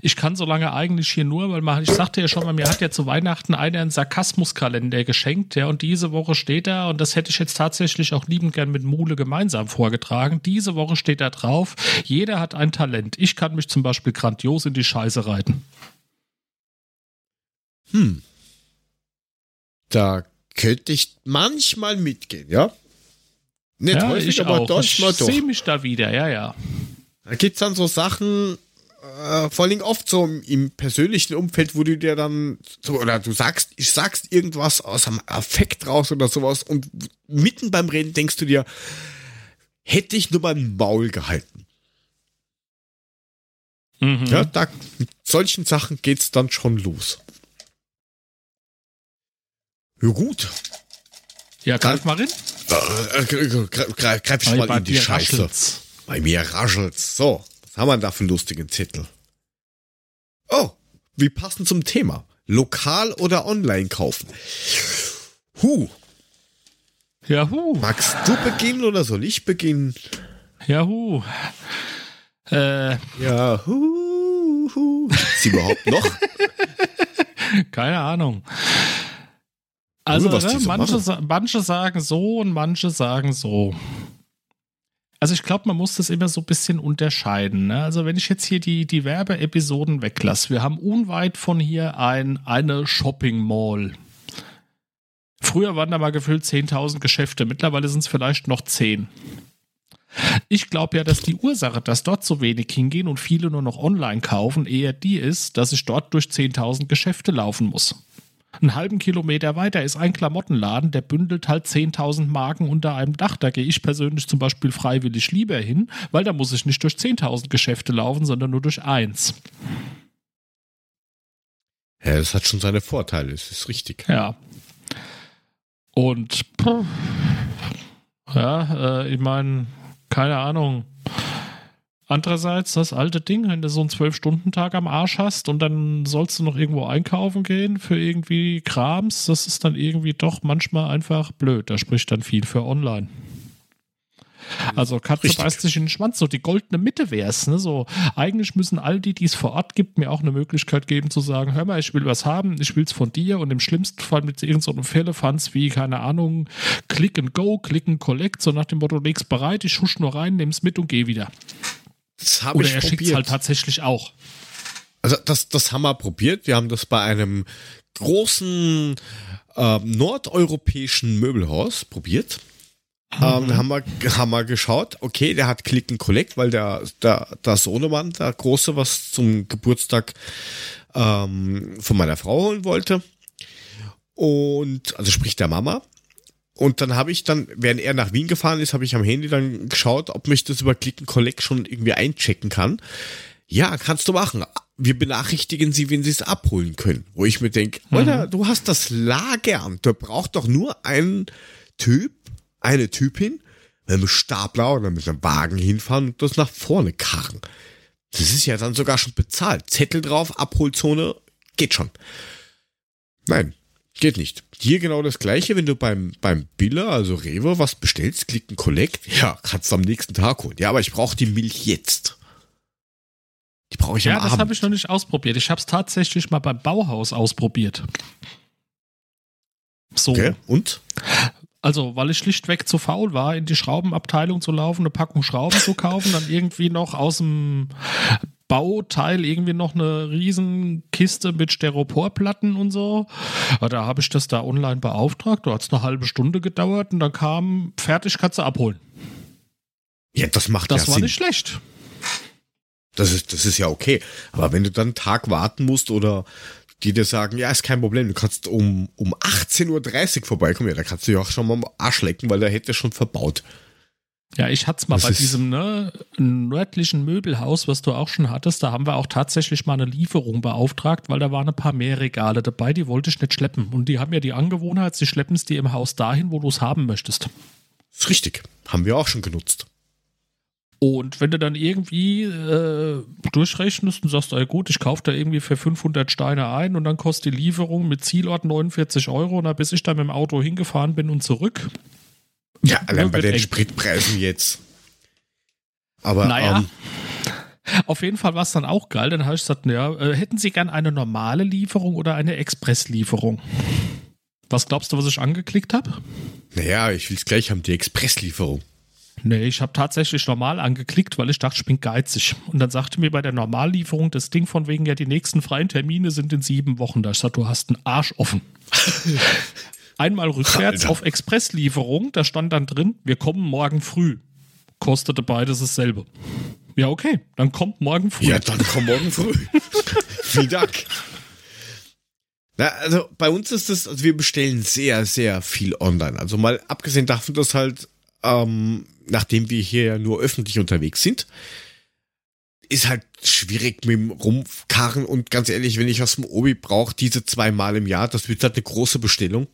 Ich kann so lange eigentlich hier nur, weil man, ich sagte ja schon mal, mir hat ja zu Weihnachten einer einen Sarkasmuskalender geschenkt, ja, und diese Woche steht da, und das hätte ich jetzt tatsächlich auch liebend gern mit Mule gemeinsam vorgetragen. Diese Woche steht da drauf, jeder hat ein Talent. Ich kann mich zum Beispiel grandios in die Scheiße reiten. Hm. Da könnte ich manchmal mitgehen, ja? Nicht ja, häufig, ich aber auch. doch ich mal doch. sehe mich da wieder, ja, ja. Da gibt's dann so Sachen, äh, vor allem oft so im, im persönlichen Umfeld, wo du dir dann so, oder du sagst, ich sagst irgendwas aus einem Affekt raus oder sowas und mitten beim Reden denkst du dir, hätte ich nur mein Maul gehalten. Mhm. Ja, da, mit solchen Sachen geht's dann schon los. Ja, gut. Ja, greif mal rein. Äh, äh, gre- gre- gre- Greif ich mal in die Scheiße. raschelt's. Bei mir raschelt's. So, was haben wir da für einen lustigen Zettel? Oh, wie passend zum Thema. Lokal oder online kaufen? Huh, Jahu. magst du beginnen oder soll ich beginnen? Jahu. Äh, Ja, hu, hu. Gibt's überhaupt noch? Keine Ahnung. Also, die ne, so manche, manche sagen so und manche sagen so. Also ich glaube, man muss das immer so ein bisschen unterscheiden. Ne? Also wenn ich jetzt hier die, die Werbeepisoden weglasse, wir haben unweit von hier ein, eine Shopping Mall. Früher waren da mal gefühlt 10.000 Geschäfte, mittlerweile sind es vielleicht noch 10. Ich glaube ja, dass die Ursache, dass dort so wenig hingehen und viele nur noch online kaufen, eher die ist, dass ich dort durch 10.000 Geschäfte laufen muss. Einen halben Kilometer weiter ist ein Klamottenladen, der bündelt halt 10.000 Marken unter einem Dach. Da gehe ich persönlich zum Beispiel freiwillig lieber hin, weil da muss ich nicht durch 10.000 Geschäfte laufen, sondern nur durch eins. Ja, das hat schon seine Vorteile, das ist richtig. Ja. Und ja, äh, ich meine, keine Ahnung. Andererseits das alte Ding, wenn du so einen Zwölf-Stunden-Tag am Arsch hast und dann sollst du noch irgendwo einkaufen gehen für irgendwie Krams, das ist dann irgendwie doch manchmal einfach blöd. Da spricht dann viel für online. Also Katze Richtig. beißt sich in den Schwanz, so die goldene Mitte wär's. Ne? So, eigentlich müssen all die, die es vor Ort gibt, mir auch eine Möglichkeit geben zu sagen, hör mal, ich will was haben, ich will's von dir und im schlimmsten Fall mit irgendeinem so Fällefanz wie, keine Ahnung, Click and Go, Click and Collect, so nach dem Motto, leg's bereit, ich husch nur rein, nimm's mit und geh wieder. Das habe Oder ich er probiert. halt tatsächlich auch. Also das, das haben wir probiert. Wir haben das bei einem großen äh, nordeuropäischen Möbelhaus probiert. Ähm, da haben wir, haben wir geschaut, okay, der hat Click and Collect, weil der, der, der Sohnemann, der Große, was zum Geburtstag ähm, von meiner Frau holen wollte. Und, also sprich der Mama. Und dann habe ich dann, während er nach Wien gefahren ist, habe ich am Handy dann geschaut, ob mich das über Click and Collect schon irgendwie einchecken kann. Ja, kannst du machen. Wir benachrichtigen sie, wenn sie es abholen können. Wo ich mir denke, Alter, du hast das Lagern. Da braucht doch nur ein Typ, eine Typin, mit einem Stapler oder mit einem Wagen hinfahren und das nach vorne karren. Das ist ja dann sogar schon bezahlt. Zettel drauf, Abholzone, geht schon. Nein, geht nicht. Hier genau das gleiche, wenn du beim, beim Biller, also Rewe, was bestellst, klick ein Collect, ja, kannst du am nächsten Tag holen. Ja, aber ich brauche die Milch jetzt. Die brauche ich Ja, am das Abend. habe ich noch nicht ausprobiert. Ich habe es tatsächlich mal beim Bauhaus ausprobiert. So. Okay, und? Also, weil ich schlichtweg zu faul war, in die Schraubenabteilung zu laufen, eine Packung Schrauben zu kaufen, dann irgendwie noch aus dem Bauteil irgendwie noch eine riesen Kiste mit Styroporplatten und so. Aber Da habe ich das da online beauftragt, da hat es eine halbe Stunde gedauert und dann kam, fertig, kannst du abholen. Ja, das macht Das ja war Sinn. nicht schlecht. Das ist, das ist ja okay. Aber wenn du dann einen Tag warten musst oder die dir sagen, ja, ist kein Problem, du kannst um, um 18.30 Uhr vorbeikommen, ja, da kannst du ja auch schon mal am Arsch lecken, weil der hätte schon verbaut. Ja, ich hatte es mal Das bei diesem ne, nördlichen Möbelhaus, was du auch schon hattest, da haben wir auch tatsächlich mal eine Lieferung beauftragt, weil da waren ein paar mehr Regale dabei, die wollte ich nicht schleppen. Und die haben ja die Angewohnheit, sie schleppen es dir im Haus dahin, wo du es haben möchtest. Ist richtig. Haben wir auch schon genutzt. Und wenn du dann irgendwie äh, durchrechnest und sagst, ey gut, ich kaufe da irgendwie für 500 Steine ein und dann kostet die Lieferung mit Zielort 49 Euro und dann bis ich dann mit dem Auto hingefahren bin und zurück. Ja, allein Ja, bei den eng. Spritpreisen jetzt. Aber Naja. ähm, Auf jeden Fall war es dann auch geil. Dann habe ich gesagt, ja, äh, hätten Sie gern eine normale Lieferung oder eine Expresslieferung? Was glaubst du, was ich angeklickt habe? naja, ich will es gleich haben, die Expresslieferung. Nee, ich habe tatsächlich normal angeklickt, weil ich dachte, ich bin geizig. Und dann sagte mir bei der Normallieferung das Ding von wegen, ja, die nächsten freien Termine sind in sieben Wochen. Da ich sagte, du hast einen Arsch offen. Einmal rückwärts Alter. auf Expresslieferung, da stand dann drin, wir kommen morgen früh. Kostete beides dasselbe. Ja, okay, dann kommt morgen früh. Ja, dann komm morgen früh. Vielen Dank. Na, also bei uns ist es, also wir bestellen sehr, sehr viel online. Also mal abgesehen davon, dass halt, ähm, nachdem wir hier ja nur öffentlich unterwegs sind, ist halt schwierig mit dem Rumkarren und ganz ehrlich, wenn ich was vom Obi brauche, diese zweimal im Jahr, das wird halt eine große Bestellung.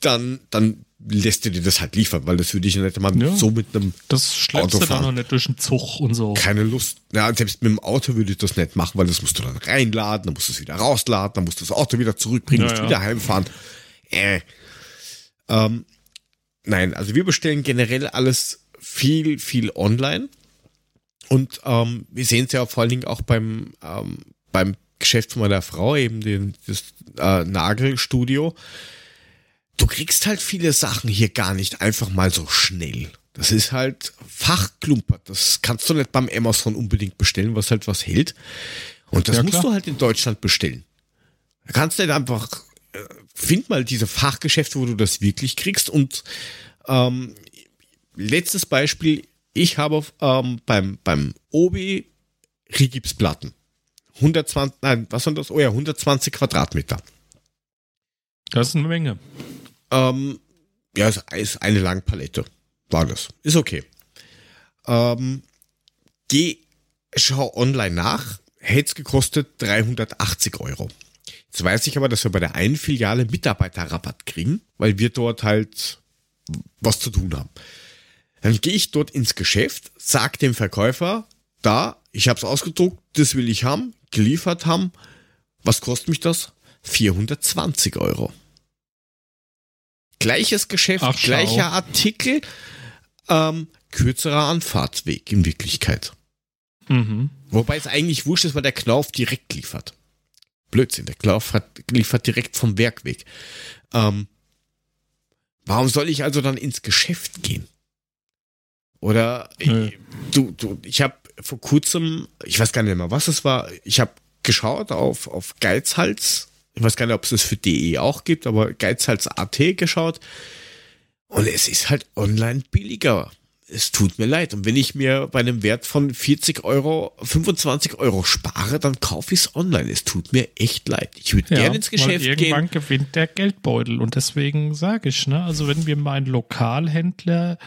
Dann, dann lässt du dir das halt liefern, weil das würde ich ja nicht mal Ja. so mit einem Das schleppst du dann noch nicht durch den Zug und so. keine Lust. Ja, selbst mit dem Auto würde ich das nicht machen, weil das musst du dann reinladen, dann musst du es wieder rausladen, dann musst du das Auto wieder zurückbringen, Ja, musst ja. wieder heimfahren. Äh. Ähm, nein, also wir bestellen generell alles viel, viel online. Und ähm, wir sehen es ja vor allen Dingen auch beim, ähm, beim Geschäft von meiner Frau, eben den, das äh, Nagelstudio. Du kriegst halt viele Sachen hier gar nicht einfach mal so schnell. Das ist halt fachklumpert. Das kannst du nicht beim Amazon unbedingt bestellen, was halt was hält. Und das Ja, musst du halt in Deutschland bestellen. Da kannst du nicht einfach, äh, find mal diese Fachgeschäfte, wo du das wirklich kriegst. Und ähm, letztes Beispiel, ich habe ähm, beim, beim Obi Rigipsplatten. 120, nein, was waren das? Oh ja, 120 Quadratmeter. Das ist eine Menge. Ähm, ja, es ist eine Langpalette. War das. Ist okay. Ähm, geh, schau online nach. Hätte es gekostet 380 Euro. Jetzt weiß ich aber, dass wir bei der einen Filiale Mitarbeiterrabatt kriegen, weil wir dort halt was zu tun haben. Dann gehe ich dort ins Geschäft, sag dem Verkäufer, da, ich habe es ausgedruckt, das will ich haben, geliefert haben. Was kostet mich das? 420 Euro. Gleiches Geschäft, Ach, gleicher Artikel, ähm, kürzerer Anfahrtsweg in Wirklichkeit. Mhm. Wobei es eigentlich wurscht ist, weil der Knauf direkt liefert. Blödsinn, der Knauf hat, liefert direkt vom Werk weg. Ähm, warum soll ich also dann ins Geschäft gehen? Oder Nö. ich, du, du, ich habe vor kurzem, ich weiß gar nicht mehr, was es war, ich habe geschaut auf, auf Geizhals, ich weiß gar nicht, ob es das für DE auch gibt, aber Geizhals.at geschaut und es ist halt online billiger. Es tut mir leid. Und wenn ich mir bei einem Wert von 40 Euro 25 Euro spare, dann kaufe ich es online. Es tut mir echt leid. Ich würde gerne ins Geschäft irgendwann gehen. gewinnt der Geldbeutel und deswegen sage ich, ne, also wenn mir mein Lokalhändler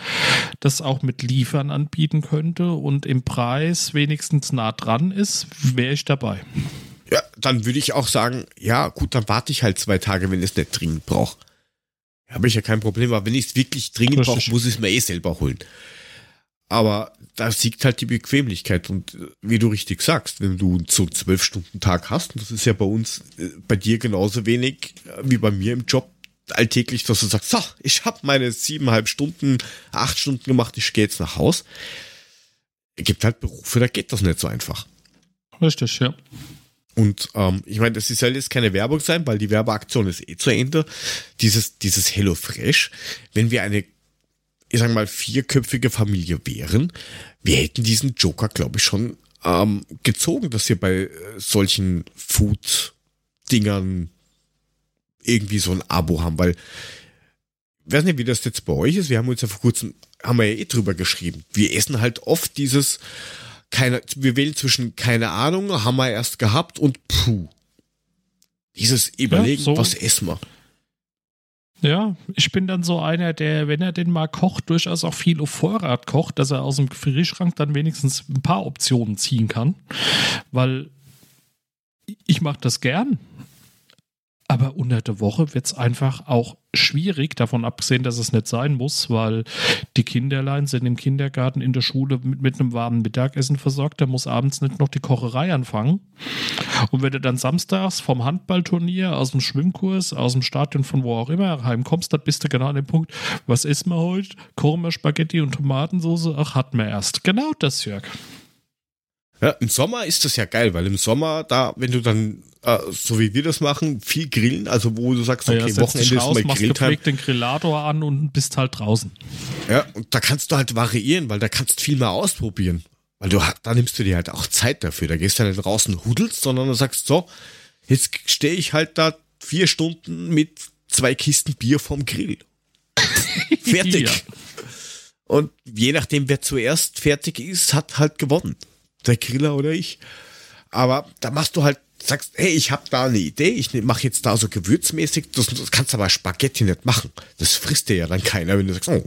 das auch mit Liefern anbieten könnte und im Preis wenigstens nah dran ist, wäre ich dabei. Ja, dann würde ich auch sagen, ja, gut, dann warte ich halt zwei Tage, wenn ich es nicht dringend brauche. Habe ich ja kein Problem, aber wenn ich es wirklich dringend brauche, muss ich es mir eh selber holen. Aber da siegt halt die Bequemlichkeit und äh, wie du richtig sagst, wenn du so einen zwölf Stunden Tag hast, und das ist ja bei uns, äh, bei dir genauso wenig äh, wie bei mir im Job alltäglich, dass du sagst, so, ich habe meine siebeneinhalb Stunden, acht Stunden gemacht, ich gehe jetzt nach Haus. Es gibt halt Berufe, da geht das nicht so einfach. Richtig, ja. Und ähm, ich meine, das soll jetzt keine Werbung sein, weil die Werbeaktion ist eh zu Ende. Dieses, dieses Hello Fresh, wenn wir eine, ich sag mal, vierköpfige Familie wären, wir hätten diesen Joker, glaube ich, schon ähm, gezogen, dass wir bei äh, solchen Food-Dingern irgendwie so ein Abo haben, weil ich weiß nicht, wie das jetzt bei euch ist. Wir haben uns ja vor kurzem, haben wir ja eh drüber geschrieben. Wir essen halt oft dieses, keine, wir wählen zwischen keine Ahnung, haben wir erst gehabt und puh. Dieses Überlegen, so. was essen wir. Ja, ich bin dann so einer, der, wenn er den mal kocht, durchaus auch viel auf Vorrat kocht, dass er aus dem Gefrierschrank dann wenigstens ein paar Optionen ziehen kann. Weil ich mache das gern. Aber unter der Woche wird es einfach auch schwierig, davon abgesehen, dass es nicht sein muss, weil die Kinderlein sind im Kindergarten, in der Schule mit, mit einem warmen Mittagessen versorgt. Da muss abends nicht noch die Kocherei anfangen. Und wenn du dann samstags vom Handballturnier, aus dem Schwimmkurs, aus dem Stadion, von wo auch immer heimkommst, dann bist du genau an dem Punkt, was essen wir heute? Wir Spaghetti und Tomatensauce? Ach, hatten wir erst. Genau das, Jörg. Ja, Im Sommer ist das ja geil, weil im Sommer, da, wenn du dann, äh, so wie wir das machen, viel grillen, also wo du sagst, Ja, okay, setzt Wochenende dich ist raus, mal machst Grilltime. den Grillator an und bist halt draußen. Ja, und da kannst du halt variieren, weil da kannst du viel mehr ausprobieren. Weil du, da nimmst du dir halt auch Zeit dafür. Da gehst du nicht raus und hudelst, sondern du sagst so, jetzt stehe ich halt da vier Stunden mit zwei Kisten Bier vom Grill. Fertig. Ja. Und je nachdem, wer zuerst fertig ist, hat halt gewonnen. Der Griller oder ich. Aber da machst du halt, sagst, hey, ich habe da eine Idee, ich mache jetzt da so gewürzmäßig, das, das kannst du aber Spaghetti nicht machen. Das frisst dir ja dann keiner, wenn du sagst, oh,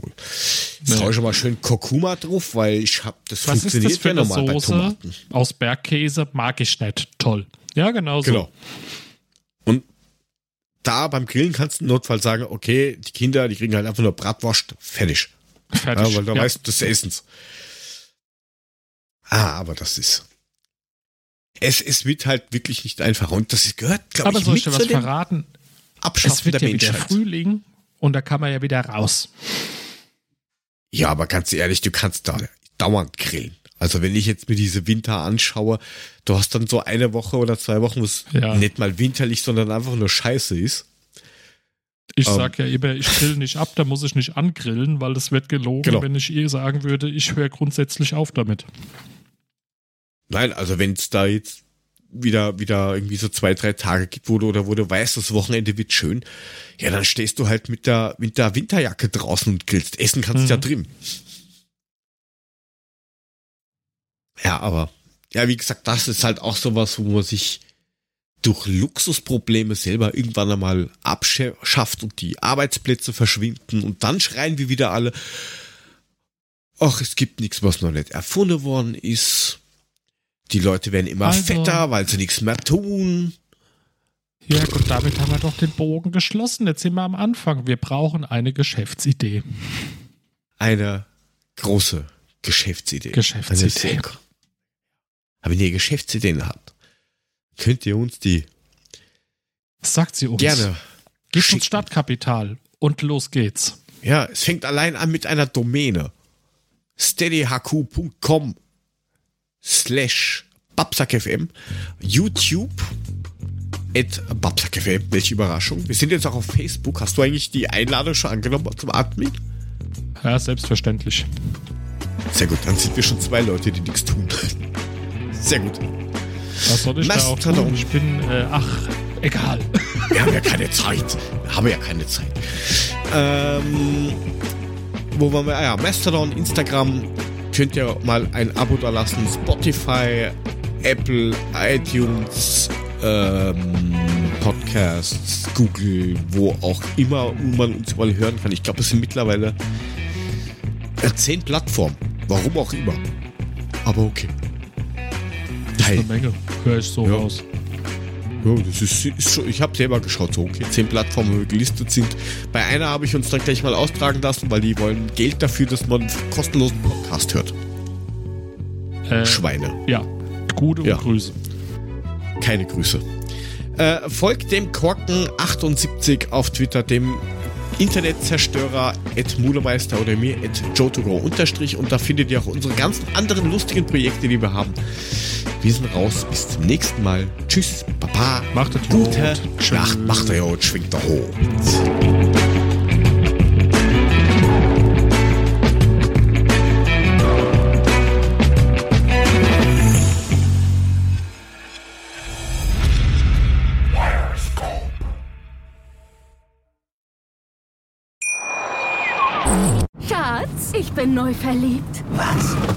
jetzt hau ich schon mal schön Kurkuma drauf, weil ich habe das Was ist funktioniert das für eine normal bei Soße Tomaten. aus Bergkäse? Mag ich nicht. Toll. Ja, genau so. Genau. Und da beim Grillen kannst du im Notfall sagen, okay, die Kinder, die kriegen halt einfach nur Bratwurst, fertig. Fertig. Ja, weil da Ja. weißt du des Essens. Ah, aber das ist. Es, es wird halt wirklich nicht einfach. Und das gehört, glaube Aber ich, soll mit ich dir zu was verraten? Es Abschaffen wird der ja wieder Menschheit. Frühling und da kann man ja wieder raus. Ja, aber ganz ehrlich, du kannst da dauernd grillen. Also wenn ich jetzt mir diese Winter anschaue, du hast dann so eine Woche oder zwei Wochen, wo es Ja. nicht mal winterlich, sondern einfach nur scheiße ist. Ich Ähm. sag ja immer, ich grill nicht ab, da muss ich nicht angrillen, weil das wird gelogen, Genau. wenn ich ihr sagen würde, ich höre grundsätzlich auf damit. Nein, also wenn es da jetzt wieder, wieder irgendwie so zwei, drei Tage gibt, wo du, oder wo du weißt, das Wochenende wird schön, ja, dann stehst du halt mit der, mit der Winterjacke draußen und grillst. Essen kannst du ja Mhm. drin. Ja, aber, ja, wie gesagt, das ist halt auch sowas, wo man sich durch Luxusprobleme selber irgendwann einmal abschafft und die Arbeitsplätze verschwinden und dann schreien wir wieder alle, ach, es gibt nichts, was noch nicht erfunden worden ist. Die Leute werden immer Also- fetter, weil sie nichts mehr tun. Ja, gut, damit haben wir doch den Bogen geschlossen. Jetzt sind wir am Anfang. Wir brauchen eine Geschäftsidee. Eine große Geschäftsidee. Geschäftsidee. Aber wenn ihr Geschäftsideen habt, könnt ihr uns die Sagt sie uns. gerne Gebt schicken. uns Stadtkapital und los geht's. Ja, es fängt allein an mit einer Domäne. steadyhq.com slash babsackfm YouTube at babsackfm. Welche Überraschung. Wir sind jetzt auch auf Facebook. Hast du eigentlich die Einladung schon angenommen zum Admin? Ja, selbstverständlich. Sehr gut, dann sind wir schon zwei Leute, die nichts tun. Sehr gut. Was soll ich da auch Mastodon. tun? Ich bin, äh, ach, egal. Wir haben ja keine Zeit. Wir haben ja keine Zeit. Ähm, wo waren wir? Ah ja, Mastodon, Instagram. Könnt ihr mal ein Abo da lassen. Spotify, Apple, iTunes, ähm, Podcasts, Google, wo auch immer man uns überall hören kann. Ich glaube, es sind mittlerweile zehn Plattformen. Warum auch immer. Aber okay. Eine Hey. Menge. Hör ich so Ja. raus. Ja, das ist, ist schon, ich habe selber geschaut, so okay, zehn Plattformen, gelistet sind. Bei einer habe ich uns dann gleich mal austragen lassen, weil die wollen Geld dafür, dass man einen kostenlosen Podcast hört. Äh, Schweine. ja. Gute Ja. Grüße. Keine Grüße. Äh, folgt dem Korken78 auf Twitter, dem Internetzerstörer at Mulemeister oder mir at Jotogo unterstrich und da findet ihr auch unsere ganzen anderen lustigen Projekte, die wir haben. Wir sind raus, bis zum nächsten Mal. Tschüss, Papa. Macht es Gute gut. Nacht, macht er ja, schwingt er hoch. Schatz, ich bin neu verliebt. Was?